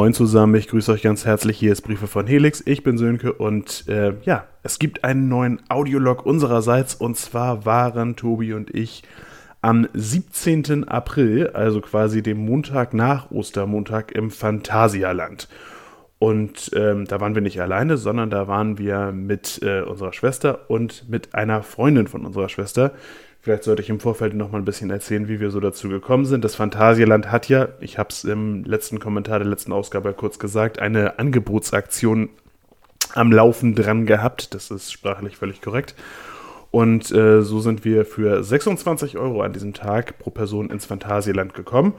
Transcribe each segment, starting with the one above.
Moin zusammen, ich grüße euch ganz herzlich. Hier ist Briefe von Helix. Ich bin Sönke und äh, ja, es gibt einen neuen Audiolog unsererseits und zwar waren Tobi und ich am 17. April, also quasi dem Montag nach Ostermontag im Phantasialand. Und ähm, da waren wir nicht alleine, sondern da waren wir mit äh, unserer Schwester und mit einer Freundin von unserer Schwester. Vielleicht sollte ich im Vorfeld noch mal ein bisschen erzählen, wie wir so dazu gekommen sind. Das Phantasialand hat ja, ich habe es im letzten Kommentar der letzten Ausgabe kurz gesagt, eine Angebotsaktion am Laufen dran gehabt. Das ist sprachlich völlig korrekt. Und äh, so sind wir für 26 Euro an diesem Tag pro Person ins Phantasialand gekommen.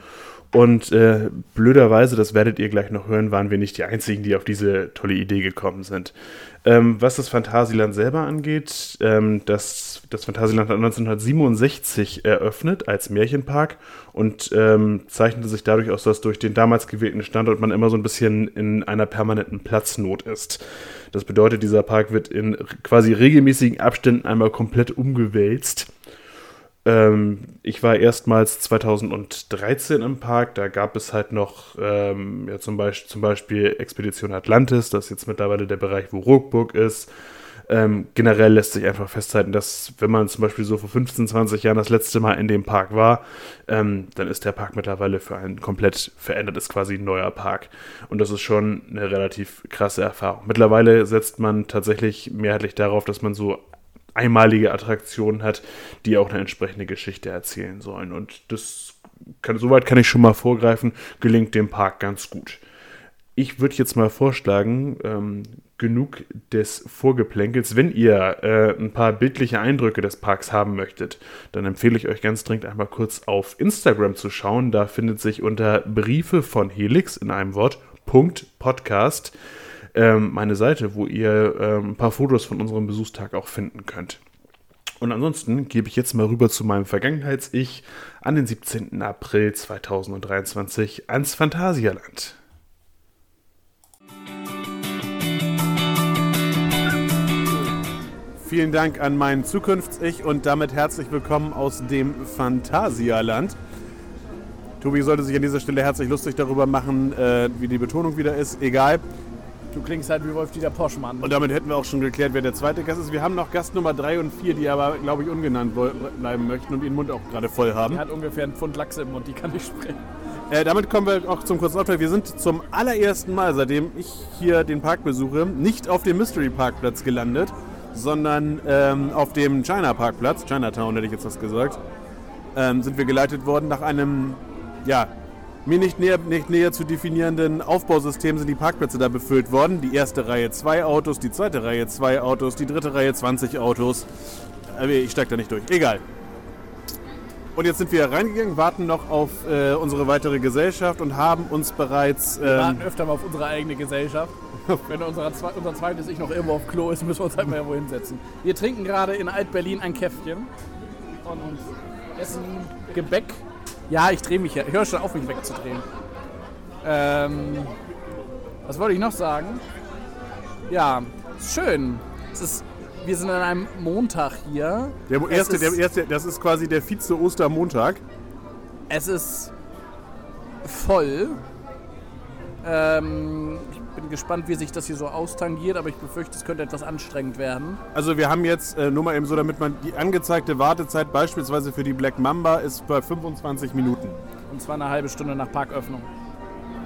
Und äh, blöderweise, das werdet ihr gleich noch hören, waren wir nicht die Einzigen, die auf diese tolle Idee gekommen sind. Ähm, was das Phantasialand selber angeht, ähm, das, das Phantasialand hat 1967 eröffnet als Märchenpark und ähm, zeichnete sich dadurch aus, dass durch den damals gewählten Standort man immer so ein bisschen in einer permanenten Platznot ist. Das bedeutet, dieser Park wird in quasi regelmäßigen Abständen einmal komplett umgewälzt. Ähm, ich war erstmals 2013 im Park, da gab es halt noch ähm, ja, zum, Beispiel, zum Beispiel Expedition Atlantis, das ist jetzt mittlerweile der Bereich, wo Ruckburg ist. Ähm, generell lässt sich einfach festhalten, dass wenn man zum Beispiel so vor 15, 20 Jahren das letzte Mal in dem Park war, ähm, dann ist der Park mittlerweile für ein komplett verändertes, quasi neuer Park. Und das ist schon eine relativ krasse Erfahrung. Mittlerweile setzt man tatsächlich mehrheitlich darauf, dass man so einmalige Attraktionen hat, die auch eine entsprechende Geschichte erzählen sollen. Und das kann, soweit kann ich schon mal vorgreifen, gelingt dem Park ganz gut. Ich würde jetzt mal vorschlagen, ähm, genug des Vorgeplänkels. Wenn ihr äh, ein paar bildliche Eindrücke des Parks haben möchtet, dann empfehle ich euch ganz dringend einmal kurz auf Instagram zu schauen. Da findet sich unter Briefe von Helix in einem Wort Punkt Podcast ähm, meine Seite, wo ihr ähm, ein paar Fotos von unserem Besuchstag auch finden könnt. Und ansonsten gebe ich jetzt mal rüber zu meinem Vergangenheits-Ich an den 17. April 2023 ans Phantasialand. Vielen Dank an mein Zukunfts-Ich und damit herzlich willkommen aus dem Phantasialand. Tobi sollte sich an dieser Stelle herzlich lustig darüber machen, äh, wie die Betonung wieder ist. Egal. Du klingst halt wie Wolf-Dieter Poschmann. Und damit hätten wir auch schon geklärt, wer der zweite Gast ist. Wir haben noch Gast Nummer 3 und 4, die aber, glaube ich, ungenannt bleiben möchten und ihren Mund auch gerade voll haben. Die hat ungefähr einen Pfund Lachs im Mund, die kann nicht sprechen. Äh, damit kommen wir auch zum kurzen Auftrag. Wir sind zum allerersten Mal, seitdem ich hier den Park besuche, nicht auf dem Mystery Parkplatz gelandet, sondern ähm, auf dem China Parkplatz, Chinatown hätte ich jetzt was gesagt, ähm, sind wir geleitet worden nach einem, ja, mir nicht näher, nicht näher zu definierenden Aufbausystem sind die Parkplätze da befüllt worden. Die erste Reihe zwei Autos, die zweite Reihe zwei Autos, die dritte Reihe 20 Autos. Äh, ich steig da nicht durch. Egal. Und jetzt sind wir reingegangen, warten noch auf äh, unsere weitere Gesellschaft und haben uns bereits. Ähm, wir warten öfter mal auf unsere eigene Gesellschaft. Wenn unser, unser zweites Ich noch irgendwo auf Klo ist, müssen wir uns halt mal irgendwo hinsetzen. Wir trinken gerade in Alt-Berlin ein Käffchen und essen Gebäck ja, ich drehe mich ja. Hör schon auf, mich wegzudrehen. Ähm, was wollte ich noch sagen? Ja, schön. Es ist, wir sind an einem Montag hier. Der erste, ist, der erste, das ist quasi der Vize-Ostermontag. Es ist voll. Ähm, ich bin gespannt, wie sich das hier so austangiert, aber ich befürchte, es könnte etwas anstrengend werden. Also wir haben jetzt, äh, nur mal eben so, damit man die angezeigte Wartezeit beispielsweise für die Black Mamba ist bei 25 Minuten. Und zwar eine halbe Stunde nach Parköffnung.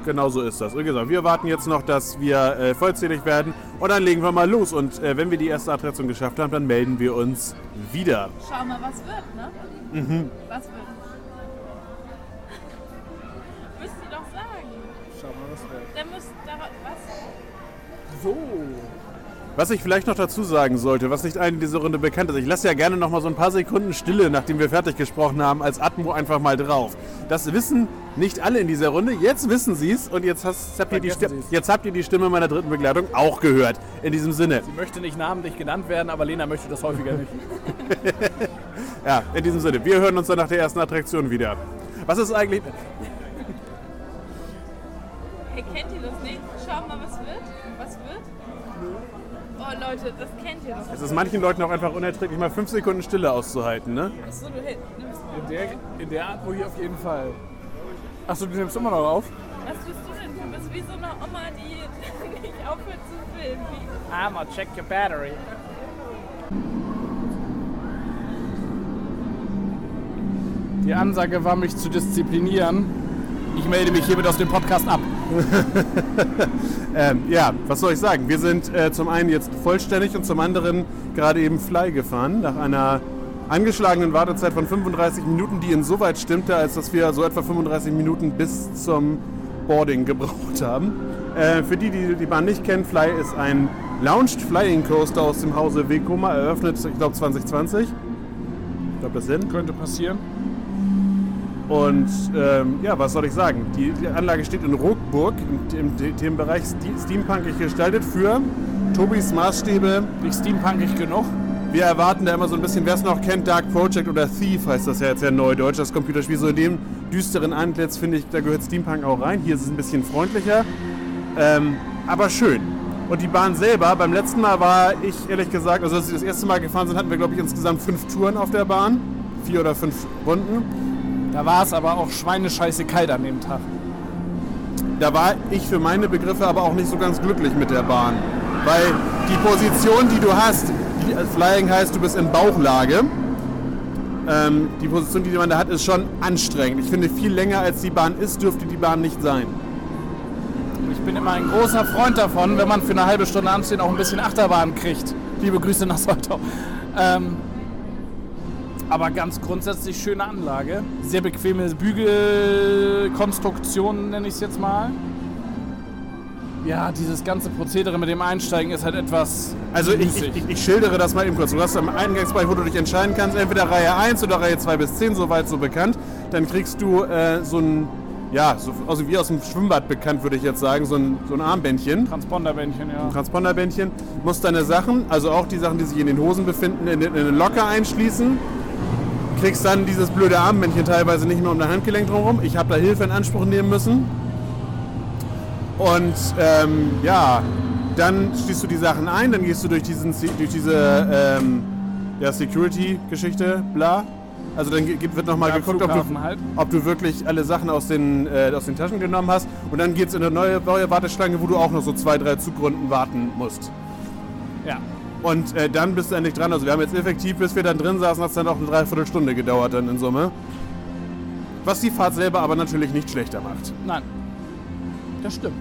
Genau so ist das. Wie gesagt, wir warten jetzt noch, dass wir äh, vollzählig werden und dann legen wir mal los. Und äh, wenn wir die erste Attraktion geschafft haben, dann melden wir uns wieder. Schau mal, was wird, ne? Mhm. Was wird? So. Was ich vielleicht noch dazu sagen sollte, was nicht allen in dieser Runde bekannt ist, ich lasse ja gerne noch mal so ein paar Sekunden Stille, nachdem wir fertig gesprochen haben, als Atmo einfach mal drauf. Das wissen nicht alle in dieser Runde. Jetzt wissen sie es und jetzt, hast, habt ihr die jetzt habt ihr die Stimme meiner dritten Begleitung auch gehört. In diesem Sinne. Sie möchte nicht namentlich genannt werden, aber Lena möchte das häufiger nicht. ja, in diesem Sinne. Wir hören uns dann nach der ersten Attraktion wieder. Was ist eigentlich... Hey, kennt ihr das nicht? Schau mal, was Leute, das kennt ihr doch. Es ist manchen Leuten auch einfach unerträglich, mal fünf Sekunden Stille auszuhalten, ne? Achso, du nimmst. In der, in der Atmo hier auf jeden Fall. Achso, du nimmst immer noch auf? Was bist du denn? Du bist wie so eine Oma, die nicht aufhört zu filmen. Wie- Hammer, check your battery. Die Ansage war, mich zu disziplinieren. Ich melde mich hiermit aus dem Podcast ab. Ähm, ja, was soll ich sagen? Wir sind äh, zum einen jetzt vollständig und zum anderen gerade eben Fly gefahren nach einer angeschlagenen Wartezeit von 35 Minuten, die insoweit stimmte, als dass wir so etwa 35 Minuten bis zum Boarding gebraucht haben. Äh, für die, die die Bahn nicht kennen, Fly ist ein Launched Flying Coaster aus dem Hause Vekoma, eröffnet, ich glaube 2020. Ich glaube, das sind. Könnte passieren. Und ähm, ja, was soll ich sagen? Die, die Anlage steht in Rockburg, im, im, Themenbereich Ste- Steampunkig gestaltet für Tobis Maßstäbe. Nicht steampunkig genug. Wir erwarten da immer so ein bisschen, wer es noch kennt, Dark Project oder Thief heißt das ja jetzt ja neudeutsch, das Computerspiel. So in dem düsteren Antlitz finde ich, da gehört Steampunk auch rein. Hier ist es ein bisschen freundlicher, ähm, aber schön. Und die Bahn selber, beim letzten Mal war ich ehrlich gesagt, also als wir das erste Mal gefahren sind, hatten wir glaube ich insgesamt fünf Touren auf der Bahn. Vier oder fünf Runden. Da war es aber auch schweinescheiße kalt an dem Tag. Da war ich für meine Begriffe aber auch nicht so ganz glücklich mit der Bahn. Weil die Position, die du hast, die als Flying heißt, du bist in Bauchlage. Ähm, die Position, die man da hat, ist schon anstrengend. Ich finde, viel länger als die Bahn ist, dürfte die Bahn nicht sein. Ich bin immer ein großer Freund davon, wenn man für eine halbe Stunde anstehen auch ein bisschen Achterbahn kriegt. Liebe Grüße nach Soltau. Ähm, aber ganz grundsätzlich schöne Anlage. Sehr bequeme Bügelkonstruktion, nenne ich es jetzt mal. Ja, dieses ganze Prozedere mit dem Einsteigen ist halt etwas. Also ich, ich, ich, schildere das mal eben kurz. Du hast am Eingangsbereich, wo du dich entscheiden kannst, entweder Reihe 1 oder Reihe 2 bis 10, soweit so bekannt. Dann kriegst du äh, so ein, ja, so, also wie aus dem Schwimmbad bekannt, würde ich jetzt sagen, so ein, so ein Armbändchen. Transponderbändchen, ja. Transponderbändchen, musst deine Sachen, also auch die Sachen, die sich in den Hosen befinden, in, in eine Locker einschließen. Kriegst dann dieses blöde Armbändchen teilweise nicht mehr um dein Handgelenk drumherum. Ich habe da Hilfe in Anspruch nehmen müssen. Und ähm, ja, dann schließt du die Sachen ein, dann gehst du durch, diesen, durch diese ähm, ja, Security-Geschichte, bla. Also dann wird nochmal Ja, geguckt, ob du, halt. ob du wirklich alle Sachen aus den, äh, aus den Taschen genommen hast. Und dann geht es in eine neue, neue Warteschlange, wo du auch noch so zwei, drei Zugrunden warten musst. Ja. Und äh, dann bist du endlich dran. Also wir haben jetzt effektiv, bis wir dann drin saßen, hat es dann auch eine Dreiviertelstunde gedauert dann in Summe. Was die Fahrt selber aber natürlich nicht schlechter macht. Nein. Das stimmt.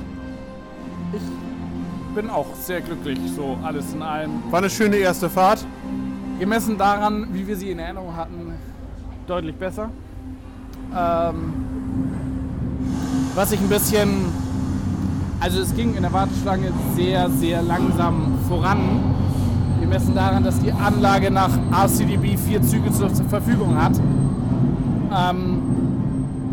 Ich bin auch sehr glücklich, so alles in allem. War eine schöne erste Fahrt. Gemessen daran, wie wir sie in Erinnerung hatten, deutlich besser. Ähm, was ich ein bisschen. Also, es ging in der Warteschlange sehr, sehr langsam voran. Gemessen daran, dass die Anlage nach RCDB vier Züge zur Verfügung hat. Ähm,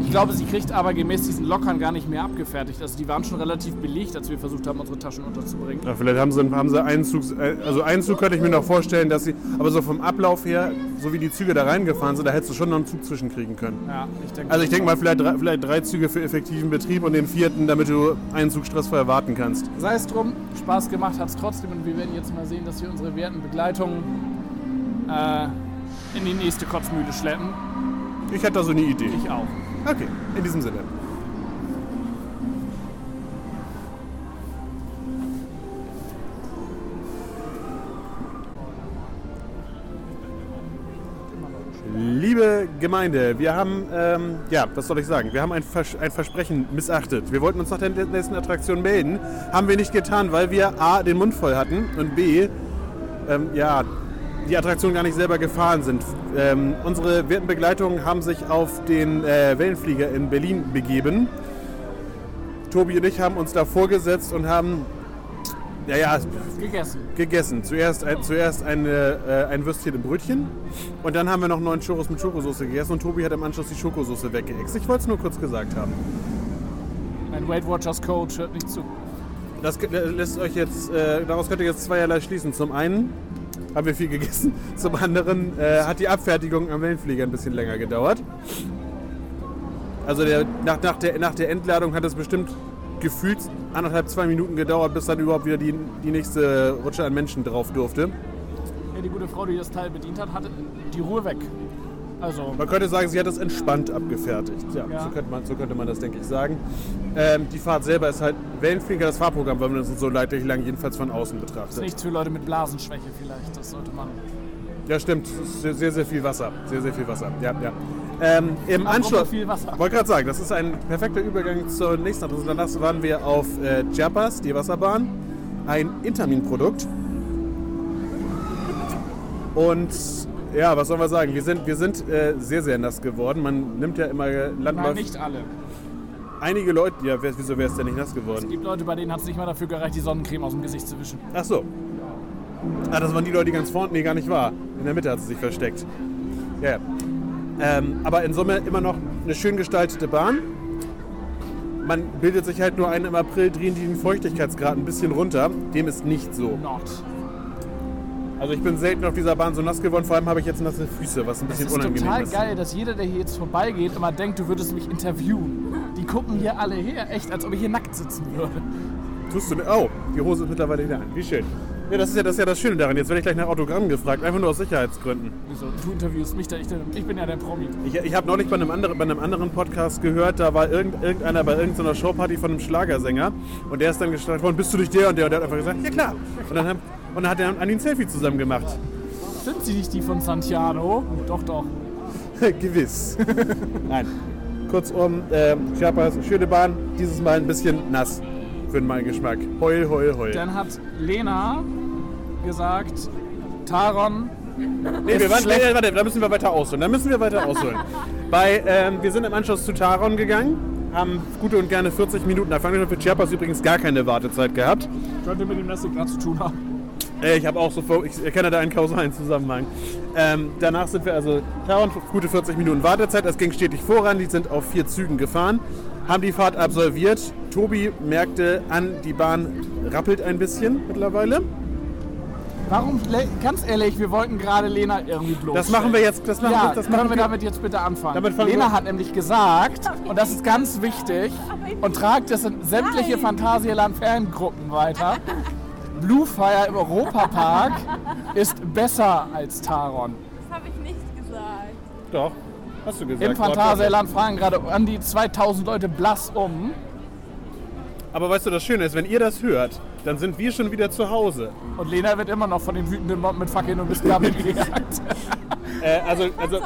ich glaube, sie kriegt aber gemäß diesen Lockern gar nicht mehr abgefertigt. Also, die waren schon relativ belegt, als wir versucht haben, unsere Taschen unterzubringen. Ja, vielleicht haben sie, haben sie einen Zug, äh, also einen Zug könnte ich mir noch vorstellen, dass sie, aber so vom Ablauf her, so wie die Züge da reingefahren sind, da hättest du schon noch einen Zug zwischenkriegen können. Ja, ich denke. Also ich denke mal vielleicht drei, vielleicht drei Züge für effektiven Betrieb und den vierten, damit du einen Zug stressfrei warten kannst. Sei es drum, Spaß gemacht hat es trotzdem und wir werden jetzt mal sehen, dass wir unsere werten Begleitungen äh, in die nächste Kotzmühle schleppen. Ich hätte da so eine Idee. Ich auch. Okay, in diesem Sinne. Liebe Gemeinde, wir haben, ähm, ja, was soll ich sagen, wir haben ein, Vers ein Versprechen missachtet. Wir wollten uns nach der nächsten Attraktion melden, haben wir nicht getan, weil wir A, den Mund voll hatten und B, ähm, ja, die Attraktion gar nicht selber gefahren sind. Ähm, unsere werten Begleitungen haben sich auf den äh, Wellenflieger in Berlin begeben. Tobi und ich haben uns da vorgesetzt und haben ja, ja, Gegessen. gegessen. Zuerst, ein, zuerst eine, äh, ein Würstchen im Brötchen und dann haben wir noch neun Churros mit Schokosauce gegessen und Tobi hat im Anschluss die Schokosauce weggeext. Ich wollte es nur kurz gesagt haben. Mein Weight Watchers Coach hört nicht zu. Das ge- lässt euch jetzt, äh, daraus könnt ihr jetzt zweierlei schließen. Zum einen haben wir viel gegessen, zum anderen äh, hat die Abfertigung am Wellenflieger ein bisschen länger gedauert. Also der, nach, nach, der, nach der Entladung hat es bestimmt gefühlt anderthalb, zwei Minuten gedauert, bis dann überhaupt wieder die, die nächste Rutsche an Menschen drauf durfte. Ja, die gute Frau, die das Teil bedient hat, hatte die Ruhe weg. Also, Man könnte sagen, sie hat das entspannt abgefertigt. Ja, Ja. So, könnte man, so könnte man das, denke ich, sagen. Ähm, die Fahrt selber ist halt Wellenflieger, das Fahrprogramm, weil man das so leidlich lang jedenfalls von außen ist betrachtet. nichts für Leute mit Blasenschwäche vielleicht. Das sollte man. Ja, stimmt. Es ist sehr, sehr, viel Wasser. Sehr, sehr viel Wasser. Ja, ja. Ähm, Im Anschluss. viel Wasser. Wollte gerade sagen, das ist ein perfekter Übergang zur nächsten Adresse. Danach waren wir auf äh, Chiapas, die Wasserbahn. Ein Intermin-Produkt. Und ja, was soll man sagen? Wir sind, wir sind äh, sehr, sehr nass geworden. Man nimmt ja immer Landläufe. nicht alle. Einige Leute, ja, wer, wieso wäre es denn nicht nass Es geworden? gibt Leute, bei denen hat es nicht mal dafür gereicht, die Sonnencreme aus dem Gesicht zu wischen. Ach so. Ah, das waren die Leute, die ganz vorne, nee, gar nicht war. In der Mitte hat sie sich versteckt. Ja. ja. Ähm, aber in Summe immer noch eine schön gestaltete Bahn. Man bildet sich halt nur ein, im April drehen die den Feuchtigkeitsgrad ein bisschen runter. Dem ist nicht so. Not. Also ich bin selten auf dieser Bahn so nass geworden, vor allem habe ich jetzt nasse Füße, was ein Es bisschen ist unangenehm total ist. geil, dass jeder, der hier jetzt vorbeigeht, immer denkt, du würdest mich interviewen. Die gucken hier alle her, echt, als ob ich hier nackt sitzen würde. Tust du nicht? Oh, die Hose ist mittlerweile wieder an. Wie schön. Ja, das ist ja das, ist ja das Schöne daran. Jetzt werde ich gleich nach Autogramm gefragt, einfach nur aus Sicherheitsgründen. Wieso? Du interviewst mich, da ich, ich bin ja der Promi. Ich, ich habe neulich bei einem, anderen, bei einem anderen Podcast gehört, da war irgend, irgendeiner bei irgendeiner Showparty von einem Schlagersänger und der ist dann gestartet worden, bist du nicht der? Und der, und der hat einfach gesagt, ja klar. Und dann, haben, und dann hat er an ihn ein Selfie zusammen gemacht. Sind sie nicht die von Santiano? Doch, doch. Gewiss. Nein. Kurzum, äh, Chiapas, schöne Bahn, dieses Mal ein bisschen nass für meinen Geschmack. Heul, heul, heul. Dann hat Lena gesagt, Taron, Nee, wir waren, schlecht. nee, warte, da müssen wir weiter ausholen. Da müssen wir weiter ausholen. Bei, ähm, wir sind im Anschluss zu Taron gegangen, haben gute und gerne 40 Minuten Erfahrung für Chiapas übrigens gar keine Wartezeit gehabt. könnte mit dem Nasse gerade zu tun haben. Äh, ich habe auch so, vor- ich erkenne da einen kausalen Zusammenhang. Ähm, danach sind wir also Taron, gute 40 Minuten Wartezeit. Es ging stetig voran, die sind auf vier Zügen gefahren, haben die Fahrt absolviert. Tobi merkte an, die Bahn rappelt ein bisschen mittlerweile. Warum, ganz ehrlich, wir wollten gerade Lena irgendwie bloß. Das machen wir jetzt, das machen, Ja, wir- das können machen wir wir damit jetzt bitte anfangen. Damit Lena wir- hat nämlich gesagt, und das ist ganz wichtig, und tragt es in sämtliche. Phantasialand-Fangruppen weiter. Bluefire im Europapark ist besser als Taron. Das habe ich nicht gesagt. Doch, hast du gesagt. Im Phantasialand fragen gerade an die 2000 Leute blass um. Aber weißt du, das Schöne ist, wenn ihr das hört, dann sind wir schon wieder zu Hause. Und Lena wird immer noch von den wütenden Mob mit Fackeln und Mistgabeln gejagt. Äh, also, also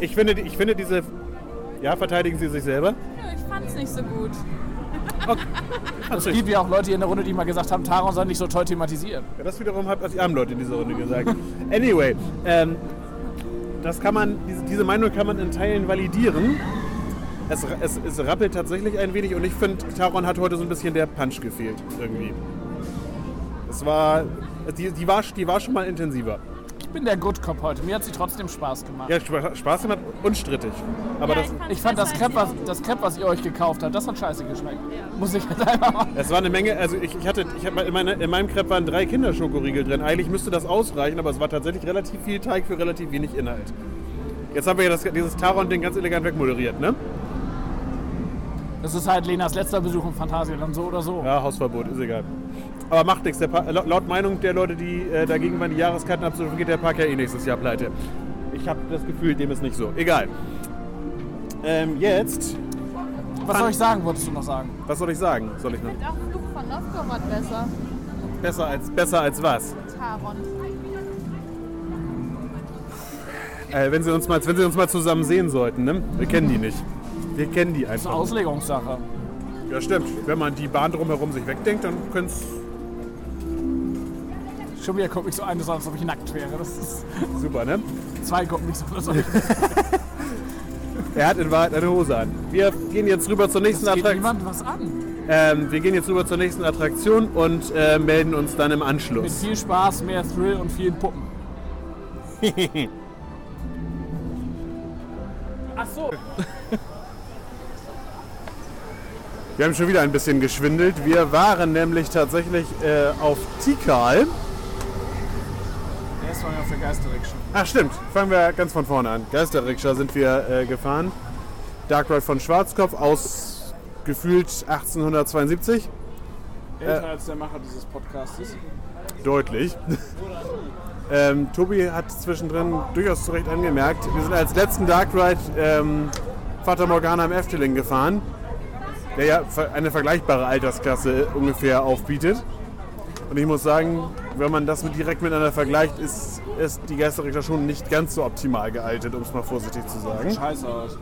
ich, finde, ich finde diese... Ja, verteidigen Sie sich selber? Nö, ich fand's nicht so gut. Es gibt ja auch Leute hier in der Runde, die mal gesagt haben, Taron soll nicht so toll thematisieren. Ja, das wiederum hat die armen Leute in dieser Runde gesagt. Anyway, ähm, das kann man, diese, diese Meinung kann man in Teilen validieren. Es, es, es rappelt tatsächlich ein wenig und ich finde, Taron hat heute so ein bisschen der Punch gefehlt irgendwie. Es war, die, die, war, die war schon mal intensiver. Ich bin der Good Cop heute. Mir hat sie trotzdem Spaß gemacht. Ja, Spa- Spaß gemacht, unstrittig. Aber ja, das, fand's Ich fand das Crepe, was, das Crepe, was ihr euch gekauft habt, das hat scheiße geschmeckt. Muss ich jetzt einfach mal. es war eine Menge, also ich, ich hatte, ich hab, in, meine, in meinem Crepe waren drei Kinderschokoriegel drin. Eigentlich müsste das ausreichen, aber es war tatsächlich relativ viel Teig für relativ wenig Inhalt. Jetzt haben wir ja das, dieses Taron-Ding ganz elegant wegmoderiert, ne? Das ist halt Lenas letzter Besuch im Phantasialand, so oder so. Ja, Hausverbot, ist egal. Aber macht nichts. Der Pa- laut laut Meinung der Leute, die äh, dagegen waren, die Jahreskarten abzurufen, geht der Park ja eh nächstes Jahr pleite. Ich habe das Gefühl, dem ist nicht so. Egal. Ähm, jetzt, Was soll ich sagen, wolltest du noch sagen? was soll ich sagen? Soll ich noch? Ich finde auch Flug von Novgorod besser. Besser als, besser als was? Taron. Äh, wenn, sie uns mal, wenn sie uns mal zusammen sehen sollten, ne? Wir kennen die nicht. Wir kennen die Das ist eine einfach. Auslegungssache. Ja, stimmt. Wenn man die Bahn drumherum sich wegdenkt, dann könnte es Schon wieder guckt mich so an, als ob ich nackt wäre. Das ist, super, ne? zwei gucken mich so, als ob ich Er hat in Wahrheit eine Hose an. Wir gehen jetzt rüber zur nächsten geht Attraktion. niemand was an. Ähm, wir gehen jetzt rüber zur nächsten Attraktion und äh, melden uns dann im Mit Anschluss. viel Spaß, mehr Thrill und vielen Puppen. Ach so. Wir haben schon wieder ein bisschen geschwindelt. Wir waren nämlich tatsächlich äh, auf Tikal. Ist von mir auf der Geisterrikscha. Ach stimmt, fangen wir ganz von vorne an. Geisterrikscha sind wir äh, gefahren. Dark Ride von Schwarzkopf aus gefühlt 1872. Älter als der Macher dieses Podcastes. Deutlich. Ähm, Tobi hat zwischendrin durchaus zu Recht angemerkt, wir sind als letzten Dark Ride ähm, Fata Morgana im Efteling gefahren, der ja eine vergleichbare Altersklasse ungefähr aufbietet. Und ich muss sagen, wenn man das mit direkt miteinander vergleicht, ist, ist die Geisterrichter schon nicht ganz so optimal gealtet, um es mal vorsichtig zu sagen. Scheiße aus.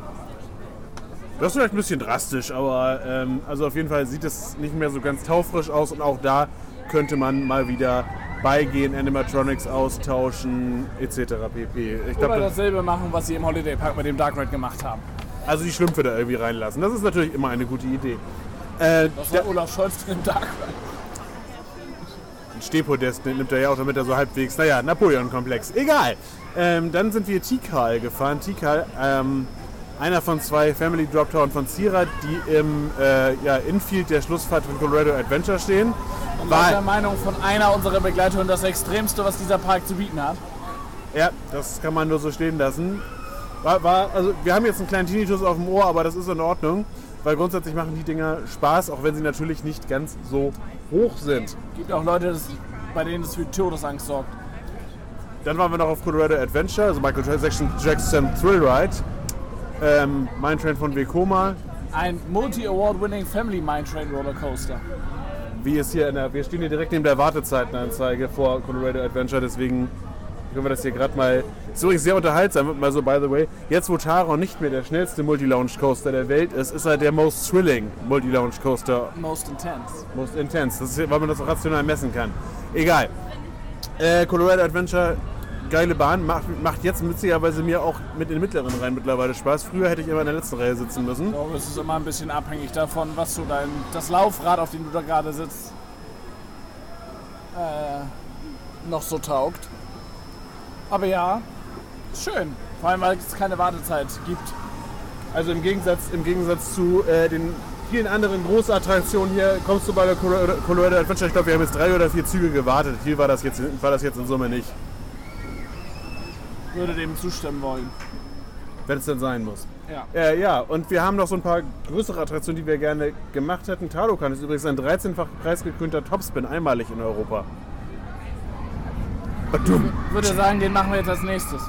Das ist vielleicht ein bisschen drastisch, aber ähm, also auf jeden Fall sieht es nicht mehr so ganz taufrisch aus und auch da könnte man mal wieder beigehen, Animatronics austauschen etc. pp. Ich Oder glaube, dasselbe machen, was sie im Holiday Park mit dem Dark Ride gemacht haben. also die Schlümpfe da irgendwie reinlassen. Das ist natürlich immer eine gute Idee. Äh, Das der war Olaf Scholz mit dem Dark Ride. Stehpodest nimmt er ja auch, damit er so halbwegs, naja, Napoleon-Komplex. Egal. Ähm, dann sind wir Tikal gefahren. Tikal, ähm, einer von zwei Family Droptown von Zira, die im äh, ja, Infield der Schlussfahrt von Colorado Adventure stehen. Und War- der Meinung von einer unserer Begleitungen das Extremste, was dieser Park zu bieten hat. Ja, das kann man nur so stehen lassen. War, war, also wir haben jetzt einen kleinen Tinnitus auf dem Ohr, aber das ist in Ordnung, weil grundsätzlich machen die Dinger Spaß, auch wenn sie natürlich nicht ganz so hoch sind. Gibt auch Leute, das, bei denen das für Todesangst sorgt. Dann waren wir noch auf Colorado Adventure, also Michael Jackson, Jackson Thrill Ride. Ähm, Mine Train von Vekoma, Ein Multi-Award-winning Family Mine Train Roller Coaster. wie es hier in der, wir stehen hier direkt neben der Wartezeitenanzeige vor Colorado Adventure, deswegen können wir das hier gerade mal, ist übrigens sehr unterhaltsam, mal so by the way, jetzt wo Taron nicht mehr der schnellste Multi-Launch Coaster der Welt ist, ist er der most thrilling Multi-Launch Coaster Most intense. Most intense. Das ist, weil man das auch rational messen kann. Egal. Äh, Colorado Adventure, geile Bahn. Macht, macht jetzt witzigerweise mir auch mit den mittleren Reihen mittlerweile Spaß. Früher hätte ich immer in der letzten Reihe sitzen müssen. Ich glaube, es ist immer ein bisschen abhängig davon, was so dein, das Laufrad, auf dem du da gerade sitzt, äh, noch so taugt. Aber ja, ist schön. Vor allem, weil es keine Wartezeit gibt. Also im Gegensatz, im Gegensatz zu äh, den vielen anderen Großattraktionen hier kommst du bei der Colorado, Adventure. Ich glaube, wir haben jetzt drei oder vier Züge gewartet. Viel war das jetzt, war das jetzt in Summe nicht. Würde dem zustimmen wollen. Wenn es denn sein muss. Ja. Äh, ja, und wir haben noch so ein paar größere Attraktionen, die wir gerne gemacht hätten. Talokan ist übrigens ein 13-fach preisgekrönter Topspin, einmalig in Europa. Ich würde sagen, den machen wir jetzt als nächstes.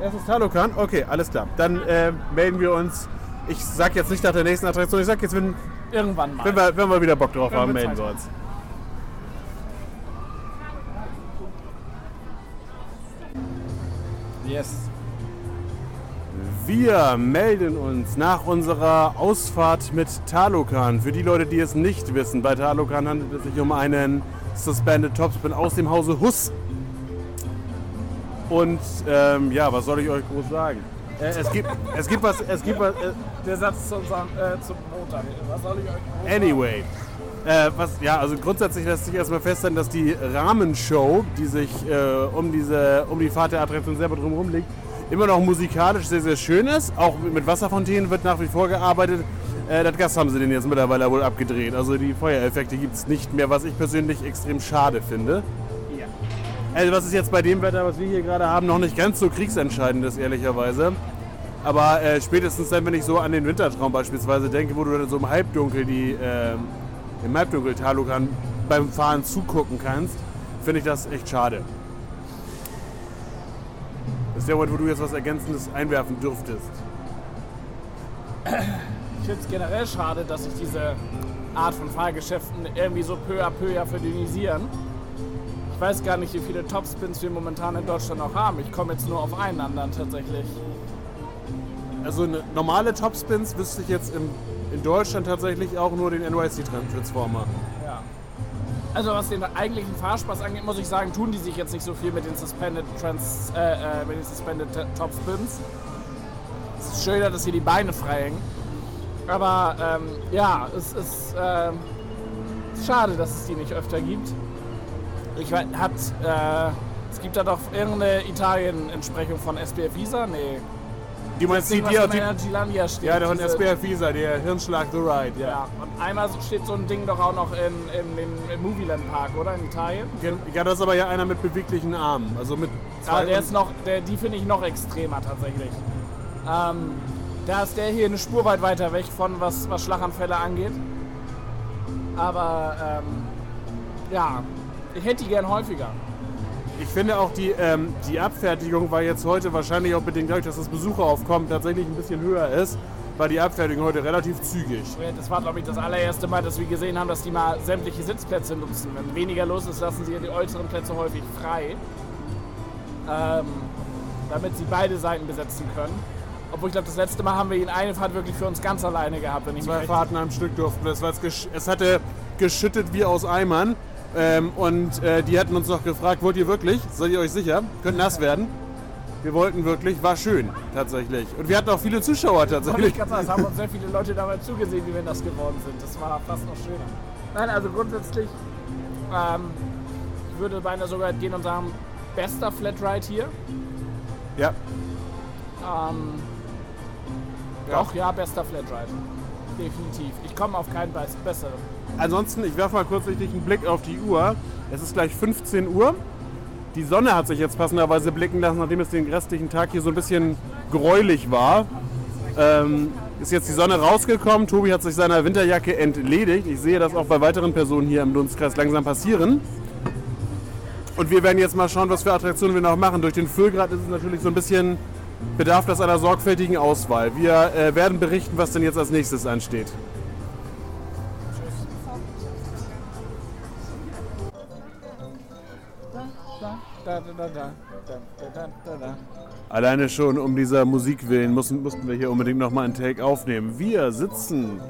Erstes Talokan? Okay, alles klar. Dann äh, melden wir uns. Ich sag jetzt nicht nach der nächsten Attraktion, ich sag jetzt, wenn, Irgendwann mal. wenn, wir, wenn wir wieder Bock drauf Wenn haben, wir melden Zeit wir uns. yes. Wir melden uns nach unserer Ausfahrt mit Talokan. Für die Leute, die es nicht wissen, bei Talokan handelt es sich um einen Suspended Topspin aus dem Hause Huss. Und ähm, ja, was soll ich euch groß sagen? Äh, es, gibt, es gibt was, es gibt was, äh, Der Satz zu unserem, äh, zum Motor. Was soll ich euch Anyway. Äh, was, ja, also grundsätzlich lässt sich erstmal feststellen, dass die Rahmenshow, die sich äh, um, diese, um die Fahrt der Attraktion selber drumherum liegt, immer noch musikalisch sehr, sehr schön ist. Auch mit Wasserfontänen wird nach wie vor gearbeitet. Äh, das Gas haben sie den jetzt mittlerweile wohl abgedreht. Also die Feuereffekte gibt es nicht mehr, was ich persönlich extrem schade finde. Also was ist jetzt bei dem Wetter, was wir hier gerade haben, noch nicht ganz so kriegsentscheidend ist, ehrlicherweise. Aber äh, spätestens dann, wenn ich so an den Wintertraum beispielsweise denke, wo du dann so im Halbdunkel die, äh, im Halbdunkel Talokan beim Fahren zugucken kannst, finde ich das echt schade. Das ist der Moment, wo du jetzt was Ergänzendes einwerfen dürftest. Ich finde es generell schade, dass sich diese Art von Fahrgeschäften irgendwie so peu à peu ja verdünnisieren. Ich weiß gar nicht, wie viele Topspins wir momentan in Deutschland noch haben. Ich komme jetzt nur auf einen anderen tatsächlich. Also eine normale Topspins wüsste ich jetzt im, in Deutschland tatsächlich auch nur den NYC Transformer. Ja. Also was den eigentlichen Fahrspaß angeht, muss ich sagen, tun die sich jetzt nicht so viel mit den Suspended Trans, äh, äh, mit den Suspended Topspins. Es ist schöner, dass hier die Beine frei hängen. Aber ähm, ja, es ist ähm, schade, dass es die nicht öfter gibt. Ich weiß, hat, äh, es gibt da doch irgendeine Italien-Entsprechung von SBF Visa? Nee. Die meinst die, die, die, steht. ja, der von SBF Visa, der Hirnschlag The Ride, ja. Ja, und einmal steht so ein Ding doch auch noch in, in, in, im Movieland Park, oder? In Italien? Ja, das ist aber ja einer mit beweglichen Armen. Also mit zwei der ist noch, der, die finde ich noch extremer tatsächlich. Ähm, da ist der hier eine Spur weit weiter weg von, was, was Schlaganfälle angeht. Aber ähm, ja, ich hätte die gern häufiger. Ich finde auch die, ähm, die Abfertigung war jetzt heute wahrscheinlich auch bedingt dadurch, dass das Besucheraufkommen tatsächlich ein bisschen höher ist, war die Abfertigung heute relativ zügig. Das war, glaube ich, das allererste Mal, dass wir gesehen haben, dass die mal sämtliche Sitzplätze nutzen. Wenn weniger los ist, lassen sie die äußeren Plätze häufig frei, ähm, damit sie beide Seiten besetzen können. Obwohl ich glaube, das letzte Mal haben wir ihn eine Fahrt wirklich für uns ganz alleine gehabt. Zwei Fahrten am Stück durften. War es, es hatte geschüttet wie aus Eimern. Ähm, und äh, die hatten uns noch gefragt, wollt ihr wirklich? Seid ihr euch sicher? Könnt nass werden. Wir wollten wirklich, war schön tatsächlich. Und wir hatten auch viele Zuschauer tatsächlich. ich sagen, es haben uns sehr viele Leute dabei zugesehen, wie wir das geworden sind. Das war fast noch schöner. Nein, also grundsätzlich, ähm, ich würde beinahe sogar gehen und sagen, bester Flatride hier. Ja, Ähm, Ja. Doch, ja, bester Flatride. Definitiv. Ich komme auf keinen Be- besseren. Ansonsten, ich werfe mal kurz richtig einen Blick auf die Uhr. Es ist gleich 15 Uhr. Die Sonne hat sich jetzt passenderweise blicken lassen, nachdem es den restlichen Tag hier so ein bisschen gräulich war. Ähm, ist jetzt die Sonne rausgekommen. Tobi hat sich seiner Winterjacke entledigt. Ich sehe das auch bei weiteren Personen hier im Dunstkreis langsam passieren. Und wir werden jetzt mal schauen, was für Attraktionen wir noch machen. Durch den Füllgrad ist es natürlich so ein bisschen, bedarf das einer sorgfältigen Auswahl. Wir äh, werden berichten, was denn jetzt als nächstes ansteht. Alleine schon um dieser Musik willen mussten, mussten wir hier unbedingt nochmal einen Take aufnehmen. Wir sitzen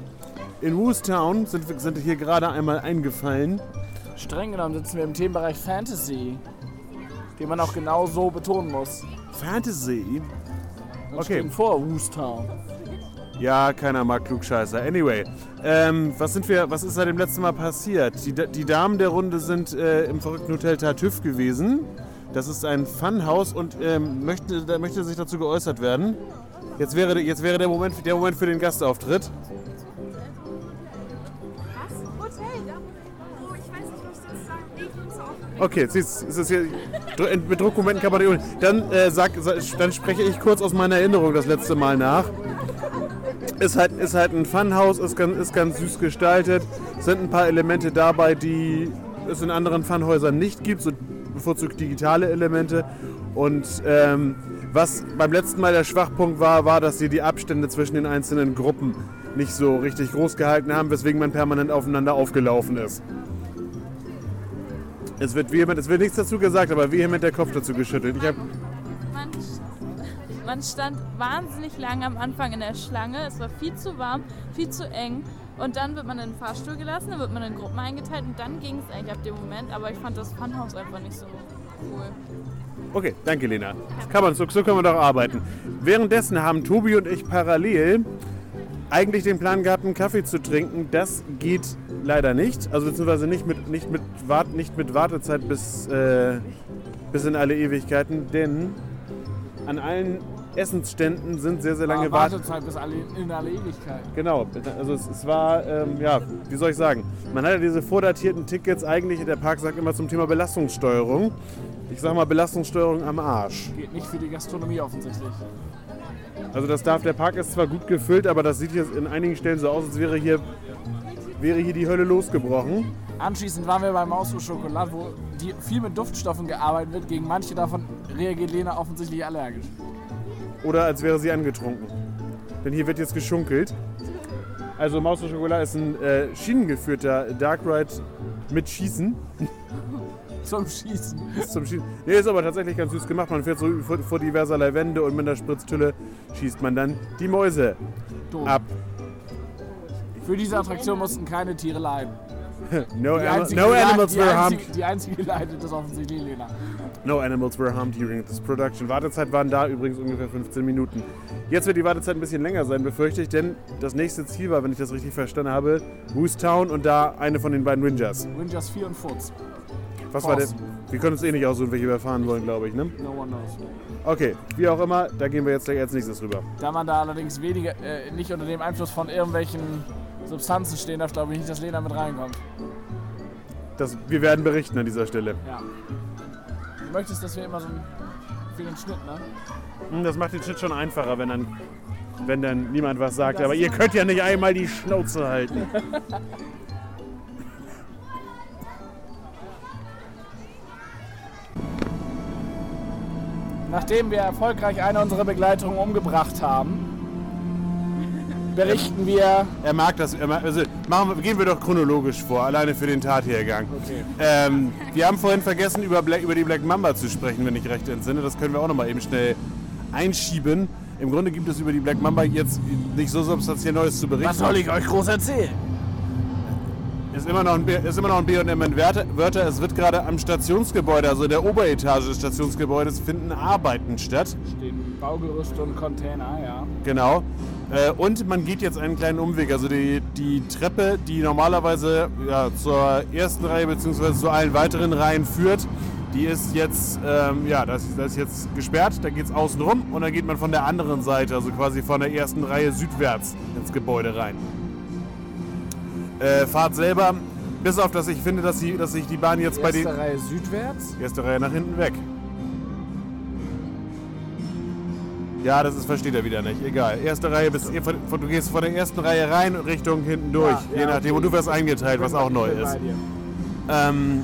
in Woostown, sind, wir- sind hier gerade einmal eingefallen. Streng genommen sitzen wir im Themenbereich Fantasy, den man auch genau so betonen muss. Fantasy? Und Okay. vor Woostown. Ja, keiner mag Klugscheißer. Anyway, ähm, was, sind wir, was ist seit dem letzten Mal passiert? Die, die Damen der Runde sind äh, im verrückten Hotel Tartüff gewesen. Das ist ein Funhaus und ähm, möchte, da möchte sich dazu geäußert werden. Jetzt wäre, jetzt wäre der, Moment, der Moment für den Gastauftritt. Okay, siehst, ist hier, mit Druckdokumenten kann man die Dann, äh, sag, sa- dann spreche ich kurz aus meiner Erinnerung das letzte Mal nach. Ist halt, ist halt ein Funhaus, ist ganz, ist ganz süß gestaltet. Sind ein paar Elemente dabei, die es in anderen Funhäusern nicht gibt, so bevorzugt digitale Elemente. Und ähm, was beim letzten Mal der Schwachpunkt war, war, dass sie die Abstände zwischen den einzelnen Gruppen nicht so richtig groß gehalten haben, weswegen man permanent aufeinander aufgelaufen ist. Es wird, vehement, es wird nichts dazu gesagt, aber vehement der Kopf dazu geschüttelt. Ich Man, man stand wahnsinnig lange am Anfang in der Schlange. Es war viel zu warm, viel zu eng. Und dann wird man in den Fahrstuhl gelassen, dann wird man in Gruppen eingeteilt und dann ging es eigentlich ab dem Moment. Aber ich fand das Funhaus einfach nicht so cool. okay, danke Lena. Kann man, so, so können wir doch arbeiten. Währenddessen haben Tobi und ich parallel eigentlich den Plan gehabt, einen Kaffee zu trinken. Das geht leider nicht. Also beziehungsweise nicht mit, nicht mit, Wart, nicht mit Wartezeit bis, äh, bis in alle Ewigkeiten, denn an allen Essensständen sind sehr, sehr lange Aber Warte. Wartezeit bis alle, in alle Ewigkeit. Genau, also es, es war, ähm, ja, wie soll ich sagen, man hat ja diese vordatierten Tickets eigentlich, der Park sagt immer zum Thema Belastungssteuerung. Ich sag mal Belastungssteuerung am Arsch. Geht nicht für die Gastronomie offensichtlich. Also das darf, der Park ist zwar gut gefüllt, aber das sieht jetzt in einigen Stellen so aus, als wäre hier, wäre hier die Hölle losgebrochen. Anschließend waren wir bei Maus au Chocolat, wo die viel mit Duftstoffen gearbeitet wird. Gegen manche davon reagiert Lena offensichtlich allergisch. Oder als wäre sie angetrunken. Denn hier wird jetzt geschunkelt. Also Maus und Schokolade ist ein äh, schienengeführter Dark Ride mit Schießen. Zum Schießen. Ist zum Schießen. Nee, ist aber tatsächlich ganz süß gemacht. Man fährt so vor, vor diverserlei Wände und mit einer Spritztülle schießt man dann die Mäuse Doof. ab. Für diese Attraktion mussten keine Tiere leiden. No, anim- einzige, no die animals were einzige, harmed. die einzige leidet ist offensichtlich Lena. No animals were harmed during this production. Wartezeit waren da übrigens ungefähr 15 Minuten. Jetzt wird die Wartezeit ein bisschen länger sein, befürchte ich, denn das nächste Ziel war, wenn ich das richtig verstanden habe, Moose Town und da eine von den beiden Rangers. Rangers 4 und Furz. Was war der? Wir können uns eh nicht aussuchen, welche wir fahren wollen, glaube ich, ne? No one knows. Okay, wie auch immer, da gehen wir jetzt gleich als nächstes rüber. Da man da allerdings weniger, äh, nicht unter dem Einfluss von irgendwelchen Substanzen stehen darf, glaube ich nicht, dass Lena mit reinkommt. Das, wir werden berichten an dieser Stelle. Ja. Du möchtest, dass wir immer so einen, den Schnitt, ne? Hm, Das macht den Shit schon einfacher, wenn dann, wenn dann niemand was sagt. Aber ihr könnt ja nicht einmal die Schnauze halten. Nachdem wir erfolgreich eine unserer Begleitungen umgebracht haben, berichten wir. Er mag das. Er mag, also machen gehen wir doch chronologisch vor, alleine für den Tathergang. Okay. Ähm, wir haben vorhin vergessen, über, Black, über die Black Mamba zu sprechen, wenn ich recht entsinne. Das können wir auch nochmal eben schnell einschieben. Im Grunde gibt es über die Black Mamba jetzt nicht so substanziell Neues zu berichten. Was soll ich euch groß erzählen? Ist immer noch ein, B- ist immer noch ein B&M in Wörter. Wörter. Es wird gerade am Stationsgebäude, also in der Oberetage des Stationsgebäudes, finden Arbeiten statt. Stehen Baugerüste und Container, ja. Genau. Äh, und man geht jetzt einen kleinen Umweg. Also die, die Treppe, die normalerweise ja, zur ersten Reihe bzw. zu allen weiteren Reihen führt, die ist jetzt, ähm, ja, das, das ist jetzt gesperrt. Da geht es außen rum und dann geht man von der anderen Seite, also quasi von der ersten Reihe südwärts ins Gebäude rein. Äh, Fahrt selber, bis auf dass ich finde, dass, sie, dass sich die Bahn jetzt bei den Erste Reihe südwärts. Erste Reihe nach hinten weg. Ja, das ist, versteht er wieder nicht. Egal. Erste Reihe bis. Du gehst von der ersten Reihe rein Richtung hinten durch. Ja, je ja, nachdem. Und du wirst eingeteilt, was auch neu ist. Ähm,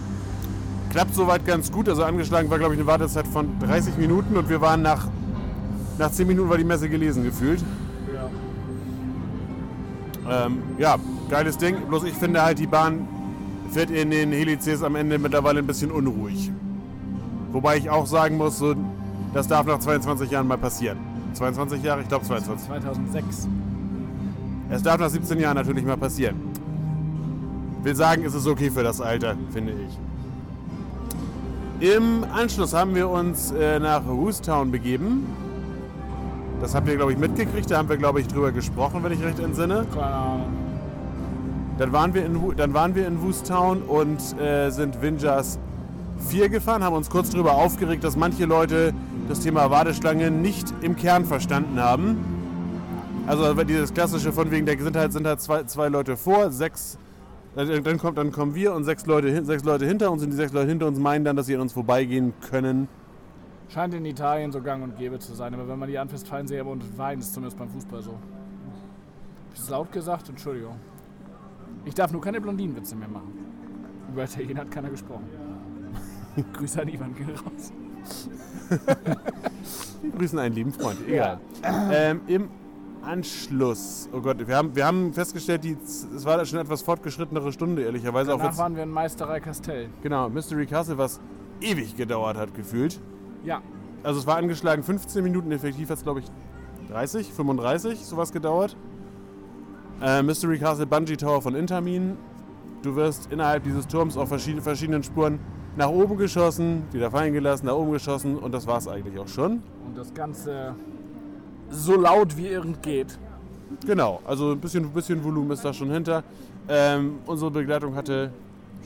klappt soweit ganz gut. Also angeschlagen war, glaube ich, eine Wartezeit von 30 Minuten und wir waren nach, nach 10 Minuten war die Messe gelesen gefühlt. Ja. Ähm, ja, geiles Ding. Bloß ich finde halt, die Bahn fährt in den Helices am Ende mittlerweile ein bisschen unruhig. Wobei ich auch sagen muss, so, das darf nach 22 Jahren mal passieren. 22 Jahre? Ich glaube 22. 2006. Es darf nach 17 Jahren natürlich mal passieren. Will sagen, es ist okay für das Alter, finde ich. Im Anschluss haben wir uns äh, nach Woostown begeben. Das habt ihr, glaube ich, mitgekriegt. Da haben wir, glaube ich, drüber gesprochen, wenn ich recht entsinne. Dann waren wir in, dann waren wir in Woostown und äh, sind Winjas 4 gefahren, haben uns kurz darüber aufgeregt, dass manche Leute das Thema Warteschlange nicht im Kern verstanden haben. Also dieses klassische von wegen, sind halt, sind halt zwei, zwei Leute vor, sechs, äh, dann, kommt, dann kommen wir und sechs Leute, sechs Leute hinter uns und die sechs Leute hinter uns meinen dann, dass sie an uns vorbeigehen können. Scheint in Italien so gang und gäbe zu sein, aber wenn man die anfasst, fallen sie aber und weinen, ist zumindest beim Fußball so. Hab ich laut gesagt? Entschuldigung. Ich darf nur keine Blondinenwitze mehr machen. Über Italien hat keiner gesprochen. Grüße an Ivan gehen raus. Wir grüßen einen lieben Freund. Egal. Ähm, Im Anschluss, oh Gott, wir haben, wir haben festgestellt, die, es war schon etwas fortgeschrittenere Stunde, ehrlicherweise. Auch Danach wenn's- waren wir in Meisterei Castell. Genau, Mystery Castle, was ewig gedauert hat, gefühlt. Ja, Also es war angeschlagen 15 Minuten, effektiv hat es glaube ich 30, 35, sowas gedauert. Äh, Mystery Castle Bungee Tower von Intermin. Du wirst innerhalb dieses Turms auf verschiedene, verschiedenen Spuren nach oben geschossen, wieder fallen gelassen, nach oben geschossen und das war es eigentlich auch schon. und das Ganze so laut wie irgend geht. Genau, also ein bisschen, bisschen Volumen ist da schon hinter. Ähm, unsere Begleitung hatte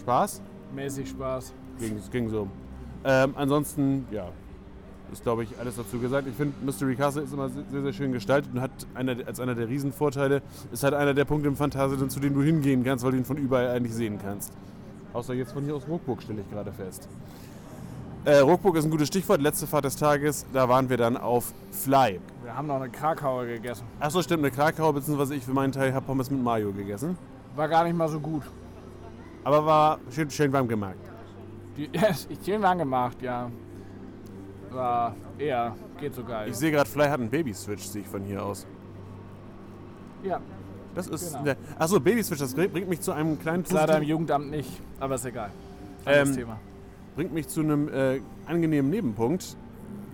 Spaß. Mäßig Spaß. ging, es ging so. Ähm, ansonsten, ja, ist glaube ich alles dazu gesagt. Ich finde, Mystery Castle ist immer sehr, sehr schön gestaltet und hat einer, als einer der Riesenvorteile, ist halt einer der Punkte im Phantasialand, zu denen du hingehen kannst, weil du ihn von überall eigentlich sehen kannst. Außer jetzt von hier aus Ruckburg stelle ich gerade fest. Äh, Ruckburg ist ein gutes Stichwort. Letzte Fahrt des Tages, da waren wir dann auf Fly. Wir haben noch eine Krakauer gegessen. Achso, stimmt, eine Krakau, beziehungsweise ich für meinen Teil habe Pommes mit Mayo gegessen. War gar nicht mal so gut. Aber war schön, schön warm gemacht. Die, ich schön warm gemacht, ja. War eher, geht so geil. Ich sehe gerade, Fly hat einen Baby-Switch, sehe ich von hier aus. ja, Das ist. Genau. Ne, achso, Babyswitch, das bringt mich zu einem kleinen ist leider im Jugendamt nicht, aber ist egal. Anderes Ähm, Thema. bringt mich zu einem äh, angenehmen Nebenpunkt,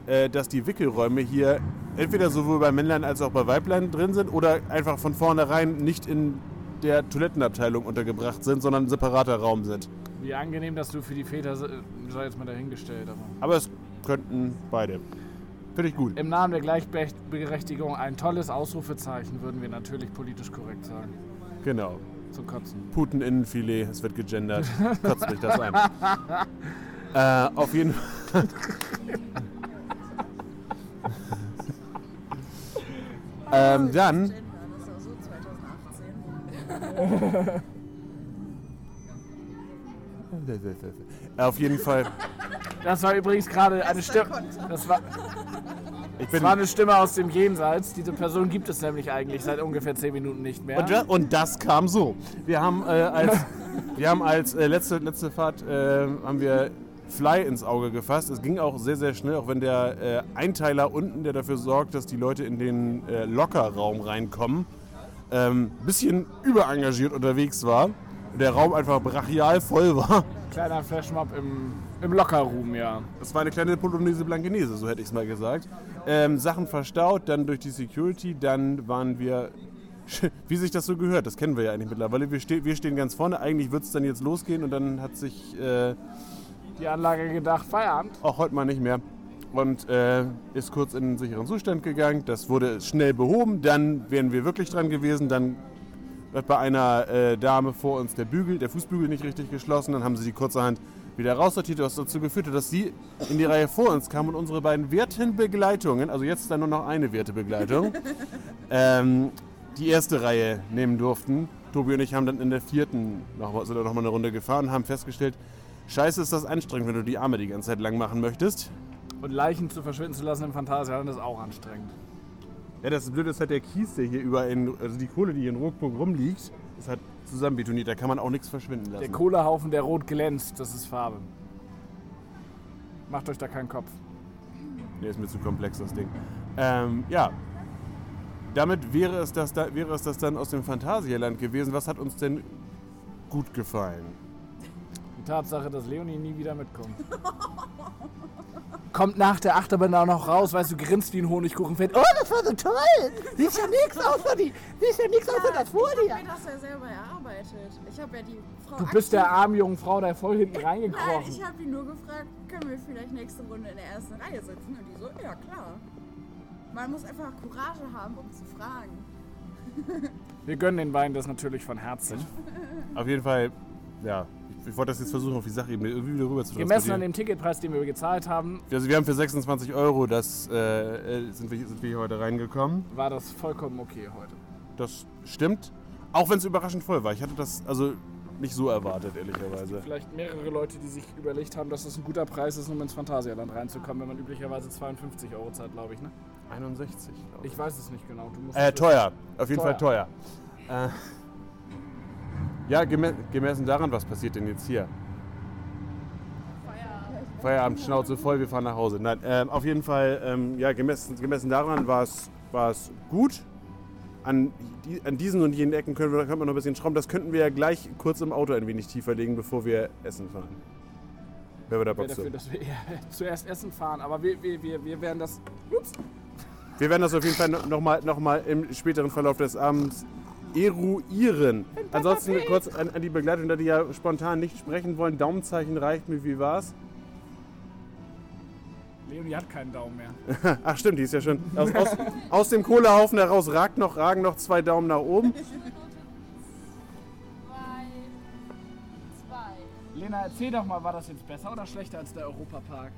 äh, dass die Wickelräume hier entweder sowohl bei Männlein als auch bei Weiblein drin sind oder einfach von vornherein nicht in der Toilettenabteilung untergebracht sind, sondern ein separater Raum sind. Wie angenehm, dass du für die Väter, se- sei jetzt mal dahingestellt, aber. Aber es könnten beide. Finde ich gut. Im Namen der Gleichberechtigung ein tolles Ausrufezeichen, würden wir natürlich politisch korrekt sagen. Genau. Zum Kotzen. Puteninnenfilet, es wird gegendert. Kotzt mich das ein. äh, auf jeden Fall. ähm, dann. Das ist so 2018. Auf jeden Fall. Das war übrigens gerade eine Stimme. Das war, Ich das bin, war eine Stimme aus dem Jenseits. Diese Person gibt es nämlich eigentlich seit ungefähr 10 Minuten nicht mehr. und, und das kam so. Wir haben äh, als, wir haben als äh, letzte, letzte Fahrt äh, haben wir Fly ins Auge gefasst. Es ging auch sehr, sehr schnell, auch wenn der äh, Einteiler unten, der dafür sorgt, dass die Leute in den äh, Lockerraum reinkommen, ein ähm, bisschen überengagiert unterwegs war. Und der Raum einfach brachial voll war. Kleiner Flashmob im, im Lockerroom, ja. Es war eine kleine Polonaise Blankenese, so hätte ich es mal gesagt. Ähm, Sachen verstaut, dann durch die Security, dann waren wir wie sich das so gehört, das kennen wir ja eigentlich mittlerweile. Wir, ste wir stehen ganz vorne, eigentlich wird es dann jetzt losgehen und dann hat sich äh, die Anlage gedacht, Feierabend. Auch heute mal nicht mehr. Und äh, ist kurz in einen sicheren Zustand gegangen. Das wurde schnell behoben. Dann wären wir wirklich dran gewesen. Dann wird bei einer äh, Dame vor uns der Bügel, der Fußbügel nicht richtig geschlossen. Dann haben sie die kurzerhand wieder raussortiert, was dazu geführt hat, dass sie in die Reihe vor uns kam und unsere beiden Wertenbegleitungen, also jetzt ist dann nur noch eine Wertebegleitung, ähm, die erste Reihe nehmen durften. Tobi und ich haben dann in der vierten noch, sind noch mal eine Runde gefahren und haben festgestellt, scheiße ist das anstrengend, wenn du die Arme die ganze Zeit lang machen möchtest. Und Leichen zu verschwinden zu lassen im Phantasialand ist auch anstrengend. Ja, das Blöde ist halt der Kies, der hier überall, in, also die Kohle, die hier in Rockburg rumliegt, ist halt zusammenbetoniert, da kann man auch nichts verschwinden lassen. Der Kohlehaufen, der rot glänzt, das ist Farbe. Macht euch da keinen Kopf. Nee, ist mir zu komplex, das Ding. Ähm, ja. Damit wäre es, das, wäre es das dann aus dem Phantasialand gewesen. Was hat uns denn gut gefallen? Die Tatsache, dass Leonie nie wieder mitkommt. Kommt nach der Achterbahn auch noch raus, weißt du, grinst wie ein Honigkuchenfett. Oh, das war so toll! Sieht ja nichts außer die, sieht ja nichts außer das vor dir. Ich habe mir das ja selber erarbeitet. Ich habe ja die Frau. Du bist der Armjungfrau, da voll hinten reingekrochen. Nein, ich habe ihn nur gefragt, können wir vielleicht nächste Runde in der ersten Reihe sitzen? Und die so, ja klar. Man muss einfach Courage haben, um zu fragen. Wir gönnen den beiden das natürlich von Herzen. Auf jeden Fall, ja, ich wollte das jetzt versuchen, auf die Sache irgendwie wieder rüber zu Gemessen an dem Ticketpreis, den wir gezahlt haben. Also wir haben für 26 Euro, das äh, äh, sind, wir, sind wir hier heute reingekommen. War das vollkommen okay heute. Das stimmt. Auch wenn es überraschend voll war. Ich hatte das also nicht so erwartet, ehrlicherweise. Vielleicht mehrere Leute, die sich überlegt haben, dass es ein guter Preis ist, um ins Phantasialand reinzukommen, wenn man üblicherweise 52 Euro zahlt, glaube ich, ne? 61, glaube ich. Ich weiß es nicht genau. äh, teuer. Auf jeden teuer. Fall teuer. Äh, ja, gemessen daran, was passiert denn jetzt hier? Feierabend. Feierabend, Schnauze voll, wir fahren nach Hause. Nein, ähm, auf jeden Fall, ähm, ja, gemessen, gemessen daran war es gut. An, die, an, diesen und jenen Ecken können wir, können wir noch ein bisschen schrauben. Das könnten wir ja gleich kurz im Auto ein wenig tiefer legen, bevor wir essen fahren. Wer wir da Bock dafür, dass wir zuerst essen fahren, aber wir, wir, wir, wir werden das. Ups. Wir werden das auf jeden Fall nochmal noch mal im späteren Verlauf des Abends eruieren. Ansonsten kurz an, an, die Begleitung, da die ja spontan nicht sprechen wollen. Daumenzeichen reicht mir, wie war's? Leonie hat keinen Daumen mehr. Ach stimmt, die ist ja schon. Aus, aus, aus, dem Kohlehaufen heraus ragt noch, ragen noch zwei Daumen nach oben. Lena, erzähl doch mal, war das jetzt besser oder schlechter als der Europapark?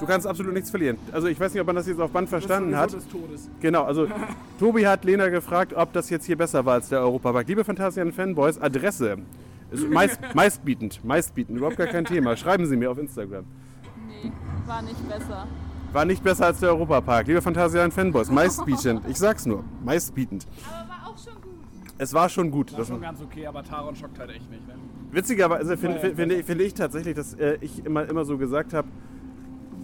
Du kannst absolut nichts verlieren. Also ich weiß nicht, ob man das jetzt auf Band verstanden hat. Des Todes. Genau, also Tobi hat Lena gefragt, ob das jetzt hier besser war als der Europapark. Liebe Phantasian-Fanboys, Adresse. Ist meist, meistbietend, meistbietend, überhaupt gar kein Thema. Schreiben Sie mir auf Instagram. Nee, war nicht besser. War nicht besser als der Europapark. Liebe Phantasian-Fanboys, meistbietend. Ich sag's nur, meistbietend. Aber war auch schon gut. Es war schon gut. War schon ganz okay, aber Taron schockt halt echt nicht. Ne? Witzigerweise finde find, find, find ich tatsächlich, dass äh, ich immer, immer so gesagt habe,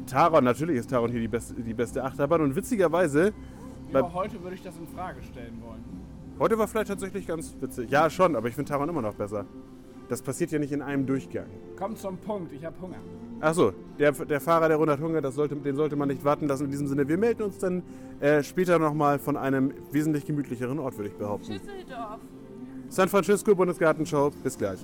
Taron, natürlich ist Taron hier die beste, die beste Achterbahn und witzigerweise. Aber heute würde ich das in Frage stellen wollen. Heute war vielleicht tatsächlich ganz witzig. Ja, schon, aber ich finde Taron immer noch besser. Das passiert ja nicht in einem Durchgang. Komm zum Punkt, ich habe Hunger. Achso, der, der Fahrer der Runde hat Hunger, das sollte, den sollte man nicht warten lassen. In diesem Sinne, wir melden uns dann äh, später nochmal von einem wesentlich gemütlicheren Ort, würde ich behaupten. Schüsseldorf. San Francisco, Bundesgartenschau. Bis gleich.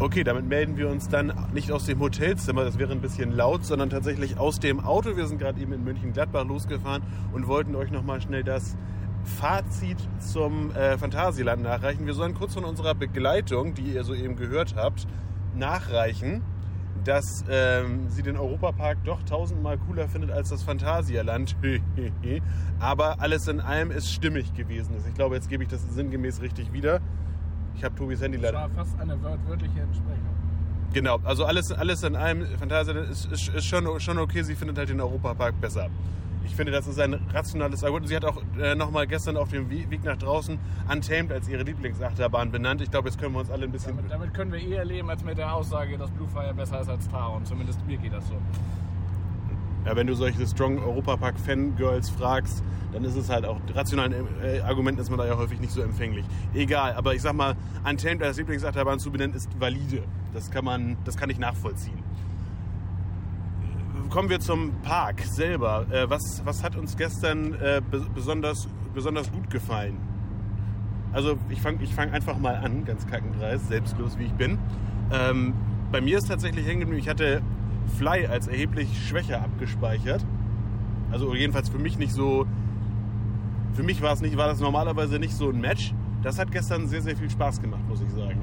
Okay, damit melden wir uns dann nicht aus dem Hotelzimmer, das wäre ein bisschen laut, sondern tatsächlich aus dem Auto. Wir sind gerade eben in München-Gladbach losgefahren und wollten euch nochmal schnell das Fazit zum äh, Phantasialand nachreichen. Wir sollen kurz von unserer Begleitung, die ihr soeben gehört habt, nachreichen, dass ähm, sie den Europapark doch tausendmal cooler findet als das Phantasialand. Aber alles in allem ist stimmig gewesen. Ich glaube, jetzt gebe ich das sinngemäß richtig wieder. Ich habe Tobis Handy leider. Das war fast eine wörtliche Entsprechung. Genau, also alles, alles in allem, Fantasia ist, ist, ist schon, schon okay, sie findet halt den Europapark besser. Ich finde, das ist ein rationales Argument. Sie hat auch äh, nochmal gestern auf dem Weg nach draußen Untamed als ihre Lieblingsachterbahn benannt. Ich glaube, jetzt können wir uns alle ein bisschen... Damit, damit können wir eher leben als mit der Aussage, dass Blue Fire besser ist als Taron. Zumindest mir geht das so. Ja, wenn du solche Strong Europa Park Fangirls fragst, dann ist es halt auch rationalen äh, Argumenten ist man da ja häufig nicht so empfänglich. Egal, aber ich sag mal, Untamed als Lieblingsachterbahn zu benennen ist valide. Das kann man, das kann ich nachvollziehen. Kommen wir zum Park selber. Äh, was, was hat uns gestern äh, be- besonders, besonders gut gefallen? Also ich fange ich fang einfach mal an, ganz kackendreist, selbstlos wie ich bin. Ähm, bei mir ist tatsächlich hängen geblieben, ich hatte Fly als erheblich schwächer abgespeichert. Also jedenfalls für mich nicht so. Für mich war es nicht, war das normalerweise nicht so ein Match. Das hat gestern sehr, sehr viel Spaß gemacht, muss ich sagen.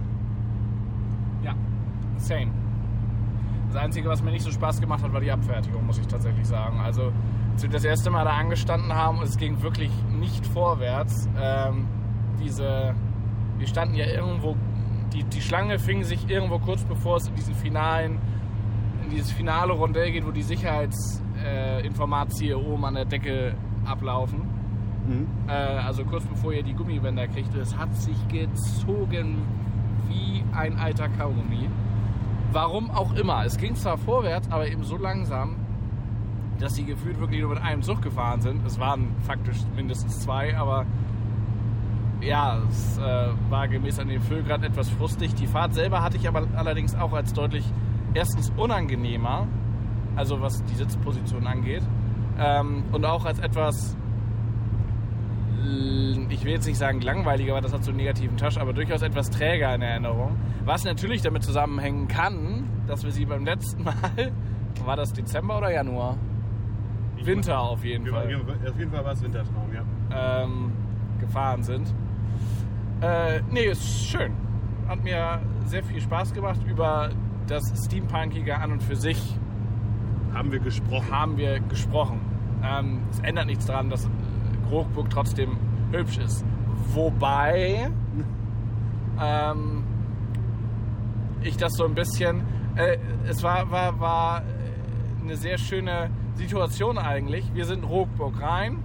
Ja, same. Das Einzige, was mir nicht so Spaß gemacht hat, war die Abfertigung, muss ich tatsächlich sagen. Also, als wir das erste Mal da angestanden haben und es ging wirklich nicht vorwärts, ähm, diese, wir standen ja irgendwo, die, die Schlange fing sich irgendwo kurz bevor es in diesen finalen, in dieses finale Rondell geht, wo die Sicherheitsinformatien oben an der Decke ablaufen. Äh, also kurz bevor ihr die Gummibänder kriegt, es hat sich gezogen wie ein alter Kaugummi. Warum auch immer. Es ging zwar vorwärts, aber eben so langsam, dass sie gefühlt wirklich nur mit einem Zug gefahren sind. Es waren faktisch mindestens zwei, aber ja, es äh, war gemäß an dem Füllgrad etwas frustig. Die Fahrt selber hatte ich aber allerdings auch als deutlich erstens unangenehmer, also was die Sitzposition angeht, ähm, und auch als etwas ich will jetzt nicht sagen langweiliger, weil das hat so einen negativen Touch, aber durchaus etwas träger in Erinnerung. Was natürlich damit zusammenhängen kann, dass wir sie beim letzten Mal, war das Dezember oder Januar? Winter auf jeden Fall. Auf jeden Fall war es Wintertraum, ja. Ähm, gefahren sind. Äh, nee, ist schön. Hat mir sehr viel Spaß gemacht. Über das Steampunkige an und für sich Haben wir gesprochen. haben wir gesprochen. Ähm, es ändert nichts daran, dass Krogburg trotzdem hübsch ist. Wobei ähm, ich das so ein bisschen. Äh, es war, war, war eine sehr schöne Situation eigentlich. Wir sind Rockburg rein.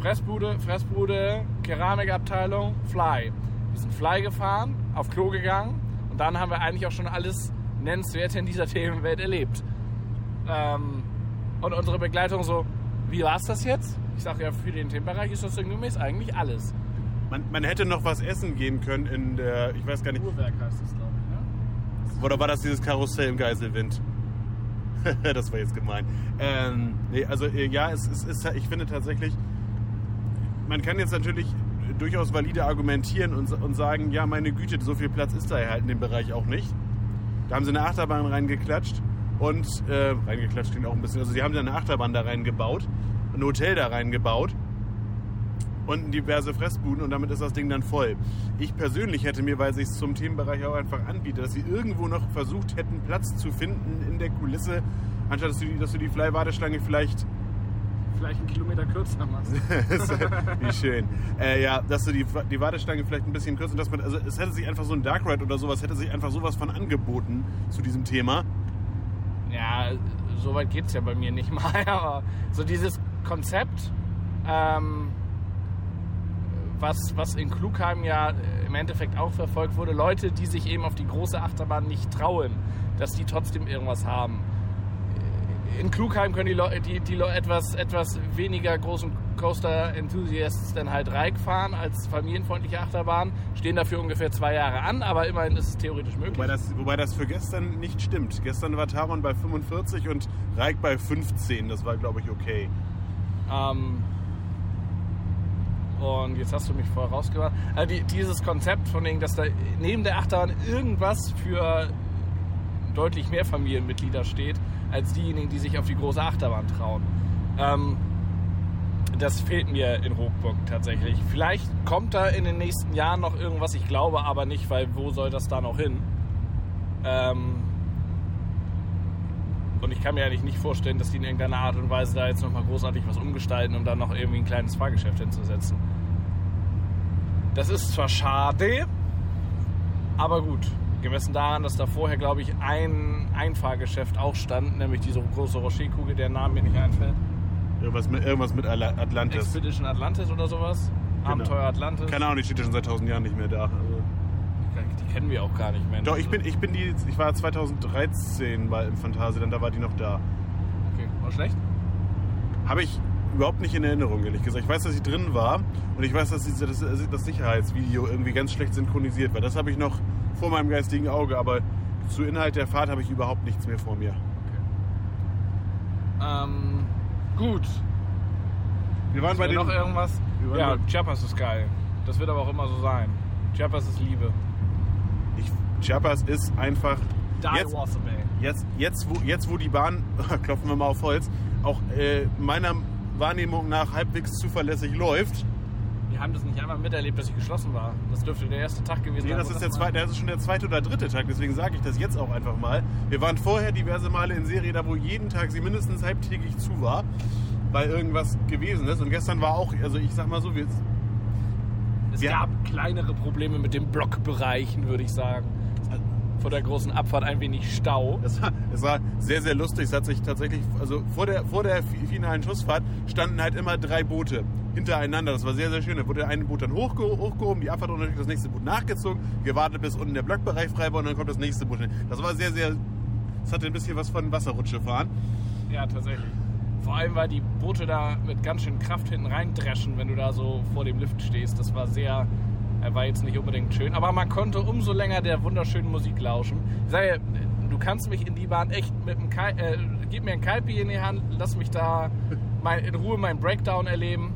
Fressbude, Fressbude, Keramikabteilung, Fly. Wir sind Fly gefahren, auf Klo gegangen und dann haben wir eigentlich auch schon alles Nennenswerte in dieser Themenwelt erlebt. Ähm, und unsere Begleitung so, wie war es das jetzt? Ich sage ja, für den Themenbereich ist das sinngemäß eigentlich alles. Man, man hätte noch was essen gehen können in der, ich weiß gar nicht, Uhrwerk heißt es, glaube ich, ne? oder war das dieses Karussell im Geiselwind? das war jetzt gemein. Ähm, nee, also äh, ja, es, es ist, ich finde tatsächlich, man kann jetzt natürlich durchaus valide argumentieren und, und sagen, ja, meine Güte, so viel Platz ist da halt in dem Bereich auch nicht. Da haben sie eine Achterbahn reingeklatscht und äh, reingeklatscht klingt auch ein bisschen. Also sie haben eine Achterbahn da reingebaut, ein Hotel da reingebaut und diverse Fressbuden und damit ist das Ding dann voll. Ich persönlich hätte mir, weil sich zum Themenbereich auch einfach anbietet, dass sie irgendwo noch versucht hätten, Platz zu finden in der Kulisse, anstatt dass du die, dass du die Fly-Warteschlange vielleicht Vielleicht einen Kilometer kürzer machst. Wie schön. Äh, ja, dass du die, die Warteschlange vielleicht ein bisschen kürzer, dass man, also es hätte sich einfach so ein Dark Ride oder sowas, hätte sich einfach sowas von angeboten zu diesem Thema. Ja, so weit geht es ja bei mir nicht mal, aber so dieses Konzept, ähm, was, was in Klugheim ja im Endeffekt auch verfolgt wurde, Leute, die sich eben auf die große Achterbahn nicht trauen, dass die trotzdem irgendwas haben. In Klugheim können die, Leute, die, die etwas, etwas weniger großen Coaster-Enthusiasts dann halt Reik fahren als familienfreundliche Achterbahn, stehen dafür ungefähr zwei Jahre an, aber immerhin ist es theoretisch möglich. Wobei das, wobei das für gestern nicht stimmt. Gestern war Taron bei 45 und Reik bei 15. Das war, glaube ich, okay. Ähm, und jetzt hast du mich vorher rausgebracht. Also die, dieses Konzept von wegen, dass da neben der Achterbahn irgendwas für deutlich mehr Familienmitglieder steht, als diejenigen, die sich auf die große Achterbahn trauen. Ähm, das fehlt mir in Rockburg tatsächlich. Vielleicht kommt da in den nächsten Jahren noch irgendwas, ich glaube aber nicht, weil wo soll das da noch hin? Ähm, und ich kann mir eigentlich nicht vorstellen, dass die in irgendeiner Art und Weise da jetzt nochmal großartig was umgestalten, um dann noch irgendwie ein kleines Fahrgeschäft hinzusetzen. Das ist zwar schade, aber gut. Gemessen daran, dass da vorher, glaube ich, ein, ein Fahrgeschäft auch stand, nämlich diese große Rocherkugel, der Name mir nicht einfällt. Irgendwas mit, irgendwas mit Atlantis. Expedition Atlantis oder sowas. Abenteuer Atlantis. Keine Ahnung, die steht ja schon seit tausend Jahren nicht mehr da. Also. Die kennen wir auch gar nicht, Mensch. Doch, ich bin, ich bin die, ich war 2013 mal im Phantasialand, da war die noch da. Okay, war schlecht? Habe ich überhaupt nicht in Erinnerung, ehrlich gesagt. Ich weiß, dass ich drin war und ich weiß, dass diese- das, Sicherheitsvideo irgendwie ganz schlecht synchronisiert war. Das habe ich noch vor meinem geistigen Auge, aber zu Inhalt der Fahrt habe ich überhaupt nichts mehr vor mir. Ähm, gut. Wir waren bei Bei den, noch irgendwas? Ja, Chiapas ist geil. Das wird aber auch immer so sein. Chiapas ist Liebe. ich, Chiapas ist einfach Die jetzt, Wasabi. jetzt, jetzt, wo, jetzt, wo die Bahn, klopfen wir mal auf Holz, auch äh, meiner Wahrnehmung nach halbwegs zuverlässig läuft. Wir haben das nicht einmal miterlebt, dass sie geschlossen war. Das dürfte der erste Tag gewesen Nee, sein. das wo ist, der zweite, das ist schon der zweite oder dritte Tag, deswegen sage ich das jetzt auch einfach mal. Wir waren vorher diverse Male in Serie, da wo jeden Tag sie mindestens halbtägig zu war, weil irgendwas gewesen ist. Und gestern war auch, also ich sag mal so, wir, Es wir- gab kleinere Probleme mit den Blockbereichen, würde ich sagen. Vor der großen Abfahrt ein wenig Stau. das war, war sehr, sehr lustig. Es hat sich tatsächlich, also vor der, vor der fi- finalen Schussfahrt standen halt immer drei Boote hintereinander. Das war sehr, sehr schön. Da wurde eine Boot dann hochge hochgehoben, die Abfahrt und natürlich das nächste Boot nachgezogen, gewartet, bis unten der Blockbereich frei war und dann kommt das nächste Boot hin. Das war sehr, sehr, es hatte ein bisschen was von Wasserrutsche fahren. Ja, tatsächlich. Vor allem, weil die Boote da mit ganz schön Kraft hinten reindreschen, wenn du da so vor dem Lift stehst. Das war sehr, äh, war jetzt nicht unbedingt schön. Aber man konnte umso länger der wunderschönen Musik lauschen. Ich sage, du kannst mich in die Bahn echt mit einem Kai äh, gib mir ein Kaipi in die Hand, lass mich da in Ruhe meinen Breakdown erleben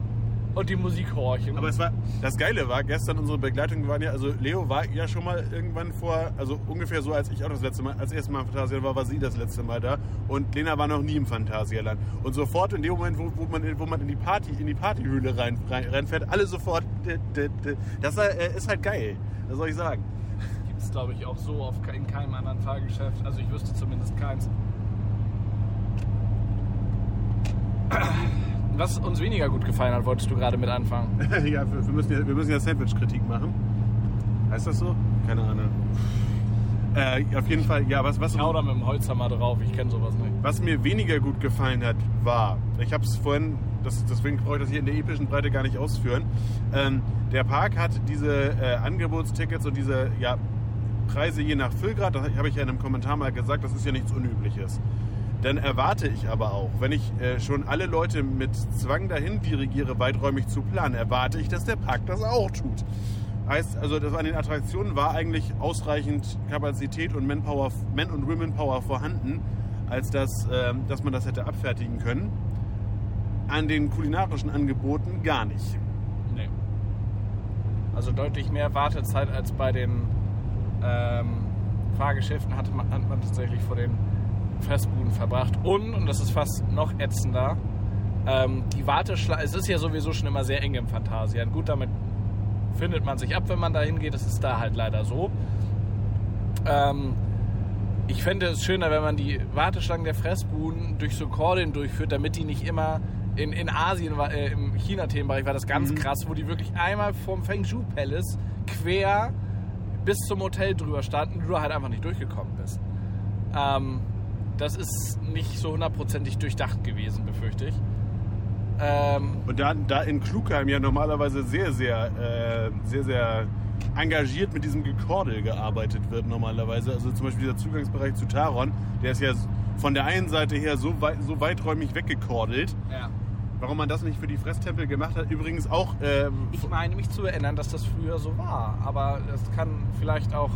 und die Musik horchen. Aber es war, das Geile war, gestern unsere Begleitung waren ja, also Leo war ja schon mal irgendwann vor, also ungefähr so, als ich auch das letzte Mal, als erstes Mal im Phantasialand war, war sie das letzte Mal da und Lena war noch nie im Phantasialand. Und sofort in dem Moment, wo, wo, man, in- wo man in die Party, in die Partyhöhle rein, rein, reinfährt, alle sofort, das äh, ist halt geil, was soll ich sagen. gibt es, glaube ich, auch so auf, in keinem anderen Fahrgeschäft. Also ich wüsste zumindest keins. Was uns weniger gut gefallen hat, wolltest du gerade mit anfangen. ja, wir, wir müssen ja, wir müssen ja Sandwich-Kritik machen. Heißt das so? Keine Ahnung. Äh, auf jeden Fall, ja, was, was, Ich hau da mit dem Holzhammer drauf, ich kenne sowas nicht. Was mir weniger gut gefallen hat, war, ich habe es vorhin, das, deswegen brauche ich das hier in der epischen Breite gar nicht ausführen. Ähm, der Park hat diese äh, Angebotstickets und diese ja, Preise je nach Füllgrad, das habe ich ja in einem Kommentar mal gesagt, das ist ja nichts Unübliches. Dann erwarte ich aber auch, wenn ich äh, schon alle Leute mit Zwang dahin dirigiere, weiträumig zu planen, erwarte ich, dass der Park das auch tut. Heißt, also das an den Attraktionen war eigentlich ausreichend Kapazität und Manpower, Man- und Womenpower vorhanden, als dass, ähm, dass man das hätte abfertigen können. An den kulinarischen Angeboten gar nicht. Nee. Also deutlich mehr Wartezeit als bei den ähm, Fahrgeschäften hatte man, hat man tatsächlich vor den Fressbuden verbracht. Und, und das ist fast noch ätzender, ähm, die Warteschlange, es ist ja sowieso schon immer sehr eng im Phantasian. Gut, damit findet man sich ab, wenn man da hingeht. Das ist da halt leider so. Ähm, ich fände es schöner, wenn man die Warteschlangen der Fressbuden durch so Kordon durchführt, damit die nicht immer in, in Asien, äh, im China-Themenbereich war das ganz krass, wo die wirklich einmal vom Feng Shui Palace quer bis zum Hotel drüber standen und du halt einfach nicht durchgekommen bist. Ähm, das ist nicht so hundertprozentig durchdacht gewesen, befürchte ich. Ähm, Und da, da in Klugheim ja normalerweise sehr, sehr, äh, sehr, sehr engagiert mit diesem Gekordel gearbeitet wird normalerweise. Also zum Beispiel dieser Zugangsbereich zu Taron, der ist ja von der einen Seite her so, weit, so weiträumig weggekordelt. ja. Warum man das nicht für die Fresstempel gemacht hat, übrigens auch ähm, Ich meine mich zu erinnern, dass das früher so war, aber es kann vielleicht auch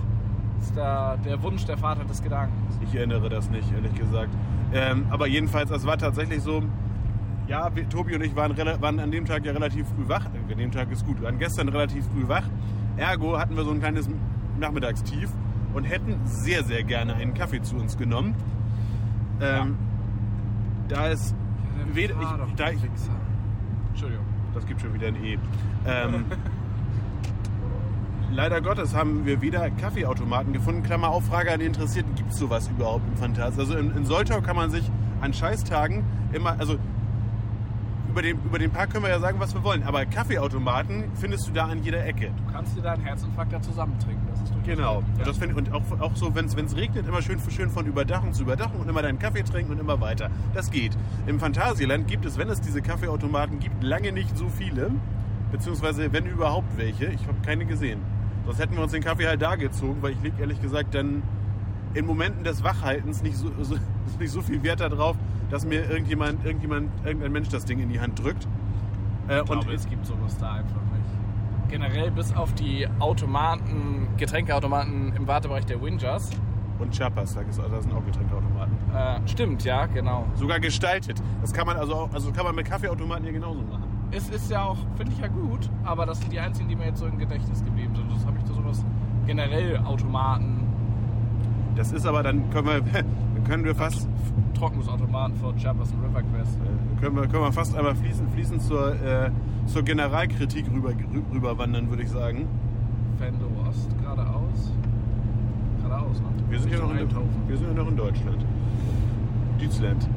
da der Wunsch der Vater des Gedankens. Ich erinnere das nicht, ehrlich gesagt. Ähm, aber jedenfalls, es war tatsächlich so, ja, wir, Tobi und ich waren, waren an dem Tag ja relativ früh wach. Äh, An dem Tag ist gut, wir waren gestern relativ früh wach. Ergo hatten wir so ein kleines Nachmittagstief und hätten sehr, sehr gerne einen Kaffee zu uns genommen. Ähm, Da ist weder, ich, da ich, Entschuldigung. das gibt schon wieder ein E. Ähm, leider Gottes haben wir weder Kaffeeautomaten gefunden. Klammer auf, Frage an die Interessierten, gibt es sowas überhaupt im Phantas? Also in, in Soltau kann man sich an Scheißtagen immer, also über den, über den Park können wir ja sagen, was wir wollen. Aber Kaffeeautomaten findest du da an jeder Ecke. Du kannst dir da einen Herzinfarkt da zusammentrinken. Das ist Genau. Ja. das find, und auch, auch so, wenn es regnet, immer schön, schön von Überdachung zu Überdachung und immer deinen Kaffee trinken und immer weiter. Das geht. Im Phantasialand gibt es, wenn es diese Kaffeeautomaten gibt, lange nicht so viele. Beziehungsweise, wenn überhaupt welche. Ich habe keine gesehen. Sonst hätten wir uns den Kaffee halt da gezogen, weil ich leg ehrlich gesagt dann in Momenten des Wachhaltens nicht so, so, nicht so viel Wert darauf, dass mir irgendjemand, irgendjemand, irgendein Mensch das Ding in die Hand drückt. Äh, Ich glaube, es gibt sowas da einfach nicht. Generell bis auf die Automaten, Getränkeautomaten im Wartebereich der Wingers. und Chapas, da sind auch Getränkeautomaten. Äh, stimmt, ja, genau. Sogar gestaltet. Das kann man also auch, also kann man mit Kaffeeautomaten hier genauso machen. Es ist ja auch, finde ich ja gut, aber das sind die einzigen, die mir jetzt so im Gedächtnis geblieben sind. Das habe ich da sowas generell Automaten, Das ist aber dann können wir, können wir fast Trocknungsautomaten Chappers und River Quest. äh, können wir, können wir fast einmal fließend, fließend zur, äh, zur Generalkritik rüber, rü- rüberwandern, würde ich sagen. Venlo Ost, geradeaus. Geradeaus, ne? Wir sind ja noch in, wir sind ja noch in Deutschland. Deutschland.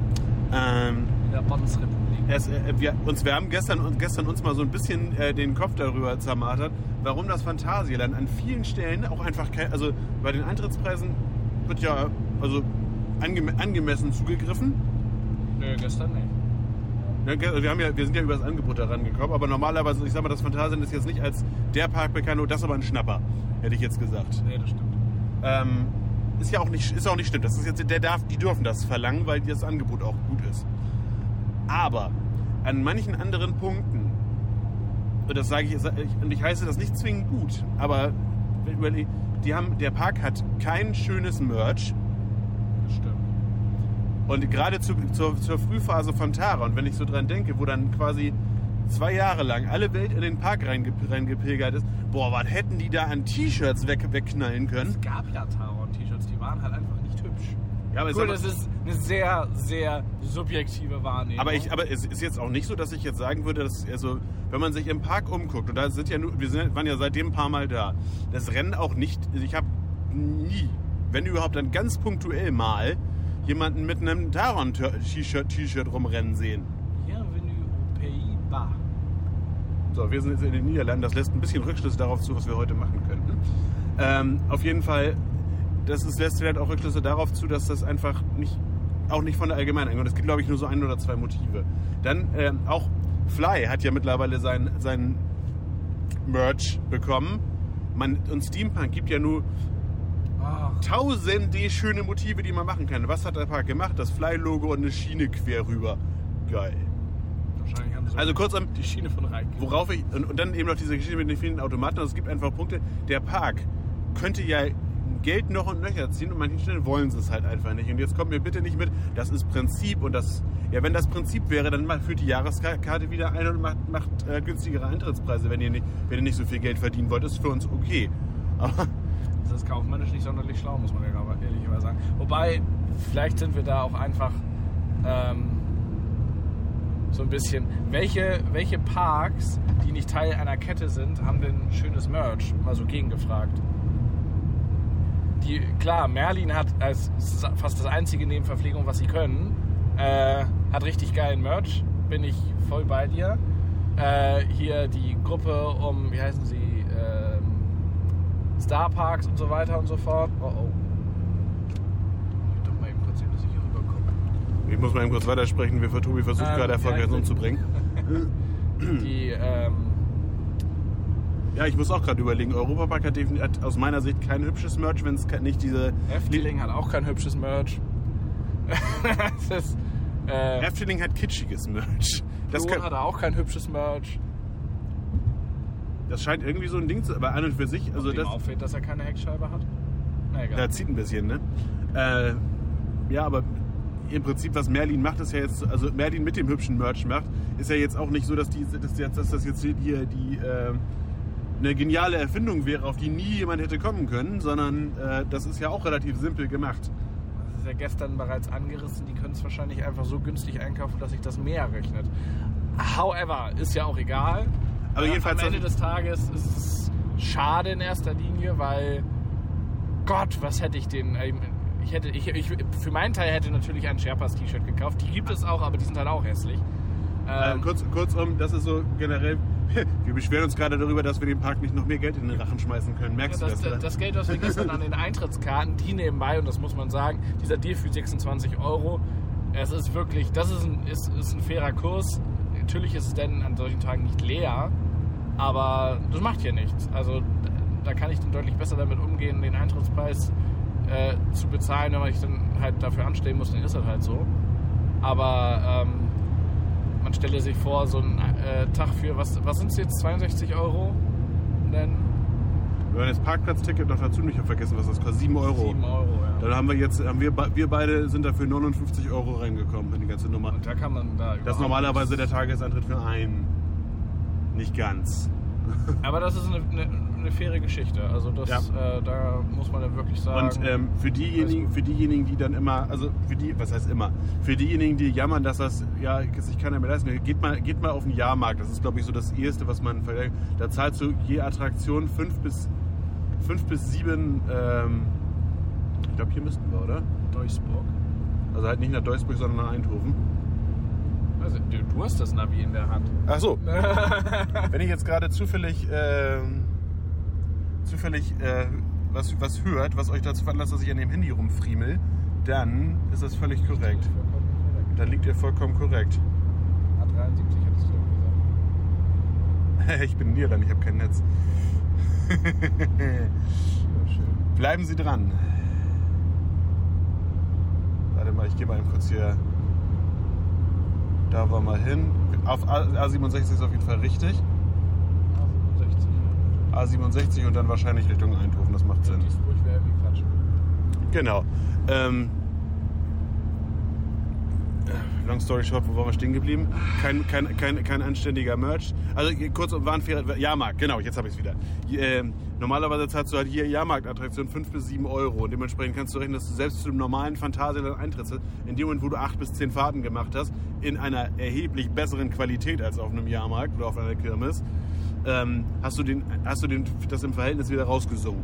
Ähm, In der Bundesrepublik. es, äh, wir, uns, wir haben gestern, uns- gestern uns mal so ein bisschen äh, den Kopf darüber zermartert, warum das Phantasialand an vielen Stellen auch einfach kein, also bei den Eintrittspreisen wird ja also angem angemessen zugegriffen. Nö, gestern nicht. Ne, ge- Wir, haben ja, wir sind ja über das Angebot da rangekommen, aber normalerweise, ich sag mal, das Phantasialand ist jetzt nicht als der Park bekannt, oh, das ist aber ein Schnapper, hätte ich jetzt gesagt. Nee, das stimmt. Ähm, ist ja auch nicht, ist auch nicht stimmt. Das ist jetzt, der darf, die dürfen das verlangen, weil das Angebot auch gut ist. Aber an manchen anderen Punkten, und das sage ich, und ich heiße das nicht zwingend gut, aber die haben, der Park hat kein schönes Merch. Das stimmt. Und gerade zu, zur, zur Frühphase von Tara, und wenn ich so dran denke, wo dann quasi zwei Jahre lang alle Welt in den Park reinge, reingepilgert ist, boah, was hätten die da an T-Shirts weg, wegknallen können? Es gab ja Taron-T-Shirts, die waren halt einfach nicht hübsch. Ja, aber, Cool, mal- das ist eine sehr, sehr subjektive Wahrnehmung. aber, ich, aber es ist jetzt auch nicht so, dass ich jetzt sagen würde, dass also, wenn man sich im Park umguckt, und da sind ja nur, wir sind, waren ja seitdem ein paar Mal da, das Rennen auch nicht, also ich habe nie, wenn überhaupt dann ganz punktuell mal, jemanden mit einem Taron-T-Shirt T-Shirt rumrennen sehen. Bienvenue au Pays-Bas. So, wir sind jetzt in den Niederlanden. Das lässt ein bisschen Rückschlüsse darauf zu, was wir heute machen könnten. Ähm, auf jeden Fall, das ist, lässt vielleicht auch Rückschlüsse darauf zu, dass das einfach nicht, auch nicht von der Allgemeinheit kommt. Es gibt, glaube ich, nur so ein oder zwei Motive. Dann ähm, auch Fly hat ja mittlerweile sein, sein Merch bekommen. Man, und Steampunk gibt ja nur Ach, tausende schöne Motive, die man machen kann. Was hat der Park gemacht? Das Fly-Logo und eine Schiene quer rüber. Geil. wahrscheinlich haben sie Also kurzum, die Schiene von Reik. Worauf ich, und, und dann eben noch diese Geschichte mit den vielen Automaten, also es gibt einfach Punkte, der Park könnte ja Geld noch und nöcher ziehen und manchen Stellen wollen sie es halt einfach nicht. Und jetzt kommt mir bitte nicht mit, das ist Prinzip und das, ja, wenn das Prinzip wäre, dann führt die Jahreskarte wieder ein und macht, macht äh, günstigere Eintrittspreise, wenn ihr, nicht, wenn ihr nicht so viel Geld verdienen wollt, ist für uns okay. Aber Das ist kaufmännisch nicht sonderlich schlau, muss man ja ehrlich sagen. Wobei, vielleicht sind wir da auch einfach ähm, so ein bisschen. Welche, welche Parks, die nicht Teil einer Kette sind, haben denn schönes Merch? Mal so gegengefragt. Die, klar, Merlin hat als fast das einzige neben Verpflegung, was sie können, äh, hat richtig geilen Merch. Bin ich voll bei dir. Äh, hier die Gruppe um, wie heißen sie? Ähm, Star Parks und so weiter und so fort. Oh oh. Ich doch mal eben kurz sehen, dass ich hier rüberkomme. ich muss mal eben kurz weitersprechen, wir Tobi versucht Ähm, gerade erfolgreich ja, umzubringen. Die, ähm, Ja, ich muss auch gerade überlegen, Europapark hat, hat aus meiner Sicht kein hübsches Merch, wenn es nicht diese... Efteling hat auch kein hübsches Merch. das äh, Efteling hat kitschiges Merch. Das, kann, hat auch kein hübsches Merch. das scheint irgendwie so ein Ding zu... Aber an und für sich, also das... auffällt, dass er keine Heckscheibe hat. Na egal. Da zieht ein bisschen, ne? Äh, ja, aber im Prinzip, was Merlin macht, ist ja jetzt, also Merlin mit dem hübschen Merch macht, ist ja jetzt auch nicht so, dass, die, dass, jetzt, dass das jetzt hier die äh, eine geniale Erfindung wäre, auf die nie jemand hätte kommen können, sondern äh, das ist ja auch relativ simpel gemacht. Das ist ja gestern bereits angerissen. Die können es wahrscheinlich einfach so günstig einkaufen, dass sich das mehr rechnet. However, ist ja auch egal. Aber Äh, jedenfalls- Am Ende des Tages ist es schade in erster Linie, weil Gott, was hätte ich den. äh, Ich hätte, ich, ich, für meinen Teil hätte natürlich ein Sherpas T-Shirt gekauft. Die gibt es auch, aber die sind halt auch hässlich. Äh, Ähm, kurz, kurzum, das ist so generell. Wir beschweren uns gerade darüber, dass wir dem Park nicht noch mehr Geld in den Rachen schmeißen können. Merkst das, du das? das, Geld, was wir gestern an den Eintrittskarten, die nebenbei, und das muss man sagen, dieser Deal für 26 Euro, es ist wirklich, das ist ein, ist, ist ein fairer Kurs. Natürlich ist es denn an solchen Tagen nicht leer, aber das macht hier nichts. Also da kann ich dann deutlich besser damit umgehen, den Eintrittspreis äh, zu bezahlen, wenn man sich dann halt dafür anstellen muss, dann ist das halt so. Aber ähm, man stelle sich vor, so ein äh, Tag für, was, was sind es jetzt, 62 Euro? Denn Wir haben das Parkplatzticket noch dazu nicht vergessen, was das kostet. 7 Euro. 7 Euro, ja. Dann haben wir jetzt, haben wir, wir beide sind dafür 59 Euro reingekommen in die ganze Nummer. Und da kann man da Das ist normalerweise der Tagesantritt für einen. Nicht ganz. Aber das ist eine, eine, eine faire Geschichte. Also das, Ja. äh, da muss man dann wirklich sagen. Und ähm, für diejenigen, für diejenigen, die dann immer, also für die, was heißt immer, für diejenigen, die jammern, dass das ja sich keiner mehr leisten geht mal, geht mal auf den Jahrmarkt. Das ist, glaube ich, so das erste, was man vergleicht. Da zahlst du je Attraktion fünf bis fünf bis sieben. Ähm, ich glaube, hier müssten wir, oder? Duisburg. Also halt nicht nach Duisburg, sondern nach Eindhoven. Also, du, du hast das Navi in der Hand. Ach so. Wenn ich jetzt gerade zufällig, ähm, zufällig äh, was, was hört, was euch dazu veranlasst, dass ich an dem Handy rumfriemel, dann ist das völlig korrekt. Dann liegt ihr vollkommen korrekt. A73 hättest du gesagt. ich bin Niederland, ich habe kein Netz. Bleiben Sie dran. Warte mal, ich gehe mal eben kurz hier. Da war mal hin. Auf A- A67 ist auf jeden Fall richtig. 60. A67 und dann wahrscheinlich Richtung Eindhoven, das macht Sinn. Duisburg wäre wie Quatsch. Genau. Ähm, long story short, wo waren wir stehen geblieben? Kein, kein, kein, kein anständiger Merch. Also kurz und waren faire Jahrmarkt, genau, jetzt habe ich es wieder. Ähm, normalerweise zahlst du halt hier Jahrmarktattraktion 5 bis 7 Euro. Und dementsprechend kannst du rechnen, dass du selbst zu einem normalen Phantasialand eintrittst, in dem Moment, wo du 8 bis 10 Fahrten gemacht hast, in einer erheblich besseren Qualität als auf einem Jahrmarkt oder auf einer Kirmes, ähm, hast du, den, hast du den, das im Verhältnis wieder rausgesungen.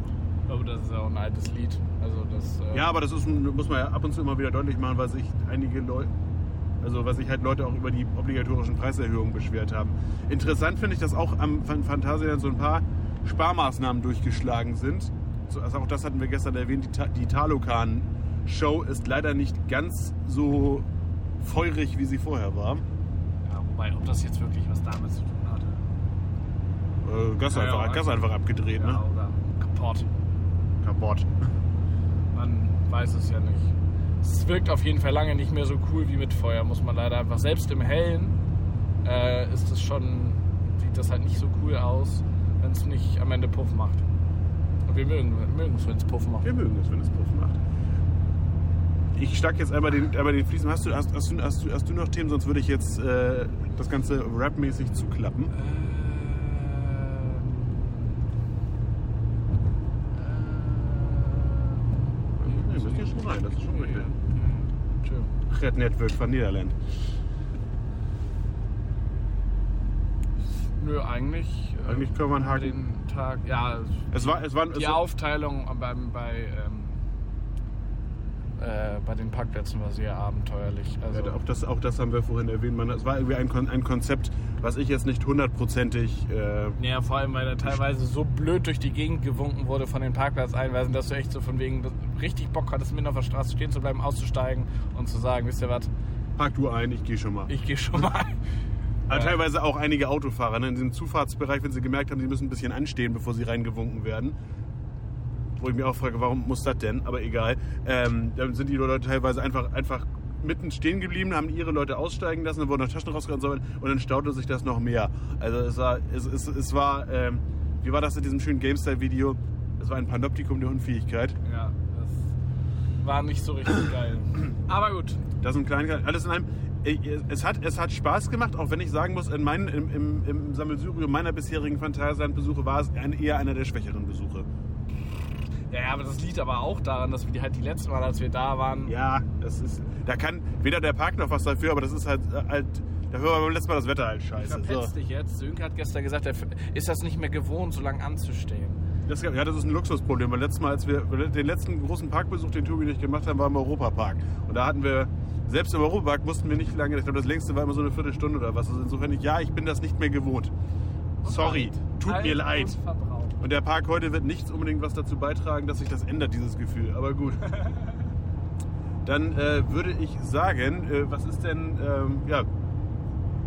Aber das ist ja auch ein altes Lied. Also das. Äh, Ja, aber das ist, muss man ja ab und zu immer wieder deutlich machen, weil sich einige Leute, also weil sich halt Leute auch über die obligatorischen Preiserhöhungen beschwert haben. Interessant finde ich, dass auch am Phan- Phantasialand so ein paar Sparmaßnahmen durchgeschlagen sind. So, also auch das hatten wir gestern erwähnt, die, Ta- die Talokan-Show ist leider nicht ganz so feurig, wie sie vorher war. ja, wobei, ob das jetzt wirklich was damit zu tun hatte. Äh, Gas, Ja, einfach, ja, Gas einfach abgedreht, ne? Ja, oder kaputt. Kaputt. Man weiß es ja nicht. Es wirkt auf jeden Fall lange nicht mehr so cool wie mit Feuer, muss man leider einfach. Selbst im Hellen äh, ist es schon, sieht das halt nicht so cool aus, wenn es nicht am Ende Puff macht. Und wir mögen mögen es, wenn es Puff macht. Wir mögen es, wenn es Puff macht. Ich stack jetzt einmal den, einmal den Fliesen. Hast du, hast, hast, hast, du, hast du noch Themen? Sonst würde ich jetzt äh, das Ganze rapmäßig zuklappen. Nee, müsst ihr schon rein, das ist schon richtig. Schön. Red Network von Niederland. Nö, eigentlich. Eigentlich kann man haken. Den Tag, ja, Es war, es war, es die war Aufteilung beim, bei, ähm, äh, bei den Parkplätzen war sehr abenteuerlich. Also, ja, auch, das, auch das haben wir vorhin erwähnt. Man, es war irgendwie ein, Kon- ein Konzept, was ich jetzt nicht hundertprozentig. Äh, Ja, vor allem, weil da teilweise so blöd durch die Gegend gewunken wurde von den Parkplatzeinweisen, dass du echt so von wegen richtig Bock hattest, mitten auf der Straße stehen zu bleiben, auszusteigen und zu sagen, wisst ihr was, park du ein, ich gehe schon mal. ich gehe schon mal. Aber Ja. teilweise auch einige Autofahrer ne, in diesem Zufahrtsbereich, wenn sie gemerkt haben, sie müssen ein bisschen anstehen, bevor sie reingewunken werden. Wo ich mir auch frage, warum muss das denn? Aber egal. Ähm, dann sind die Leute teilweise einfach, einfach mitten stehen geblieben, haben ihre Leute aussteigen lassen, dann wurden noch Taschen rausgerannt und dann staute sich das noch mehr. Also es war, es, es, es war, ähm, wie war das in diesem schönen GameStyle-Video? Es war ein Panoptikum der Unfähigkeit. Ja, das war nicht so richtig geil. Aber gut, Das sind Kleinigkeiten. Alles in einem. äh, Es hat, es hat Spaß gemacht, auch wenn ich sagen muss, in meinen, im, im, im Sammelsurium meiner bisherigen Phantasialand-Besuche war es ein, eher einer der schwächeren Besuche. Ja, aber das liegt aber auch daran, dass wir die halt die letzten Mal, als wir da waren, Ja, das ist. Da kann weder der Park noch was dafür, aber das ist halt. äh, halt dafür war beim letzten Mal das Wetter halt scheiße. verpetzt So. dich jetzt. Sönke hat gestern gesagt, er ist das nicht mehr gewohnt, so lange anzustehen. Das, ja, das ist ein Luxusproblem. Weil letztes Mal, als wir den letzten großen Parkbesuch, den Tobi und ich gemacht haben, war im Europapark. Und da hatten wir selbst im Europapark mussten wir nicht lange, ich glaube, das längste war immer so eine Viertelstunde oder was. Also insofern, ja, ich bin das nicht mehr gewohnt. Sorry, tut mir leid. und verbraucht. Und der Park heute wird nichts unbedingt was dazu beitragen, dass sich das ändert, dieses Gefühl. Aber gut. Dann äh, würde ich sagen, äh, was ist denn, ähm, ja,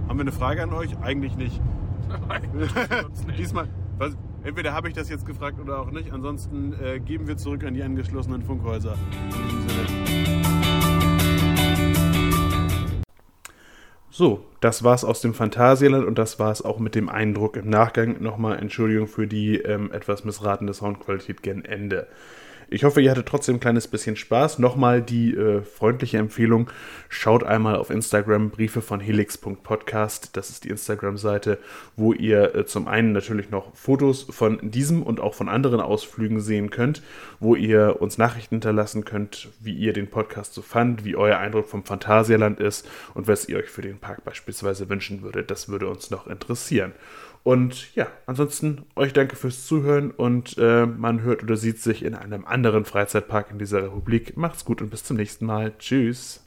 haben wir eine Frage an euch? Eigentlich nicht. Diesmal, was, entweder habe ich das jetzt gefragt oder auch nicht. Ansonsten äh, geben wir zurück an die angeschlossenen Funkhäuser. In diesem Sinne. So, das war's aus dem Phantasialand und das war's auch mit dem Eindruck im Nachgang. Nochmal Entschuldigung für die ähm, etwas missratene Soundqualität gen Ende. Ich hoffe, ihr hattet trotzdem ein kleines bisschen Spaß. Nochmal die äh, freundliche Empfehlung. Schaut einmal auf Instagram Briefe von helix.podcast. Das ist die Instagram-Seite, wo ihr äh, zum einen natürlich noch Fotos von diesem und auch von anderen Ausflügen sehen könnt, wo ihr uns Nachrichten hinterlassen könnt, wie ihr den Podcast so fand, wie euer Eindruck vom Phantasialand ist und was ihr euch für den Park beispielsweise wünschen würdet. Das würde uns noch interessieren. Und ja, ansonsten euch danke fürs Zuhören und äh, man hört oder sieht sich in einem anderen Freizeitpark in dieser Republik. Macht's gut und bis zum nächsten Mal. Tschüss.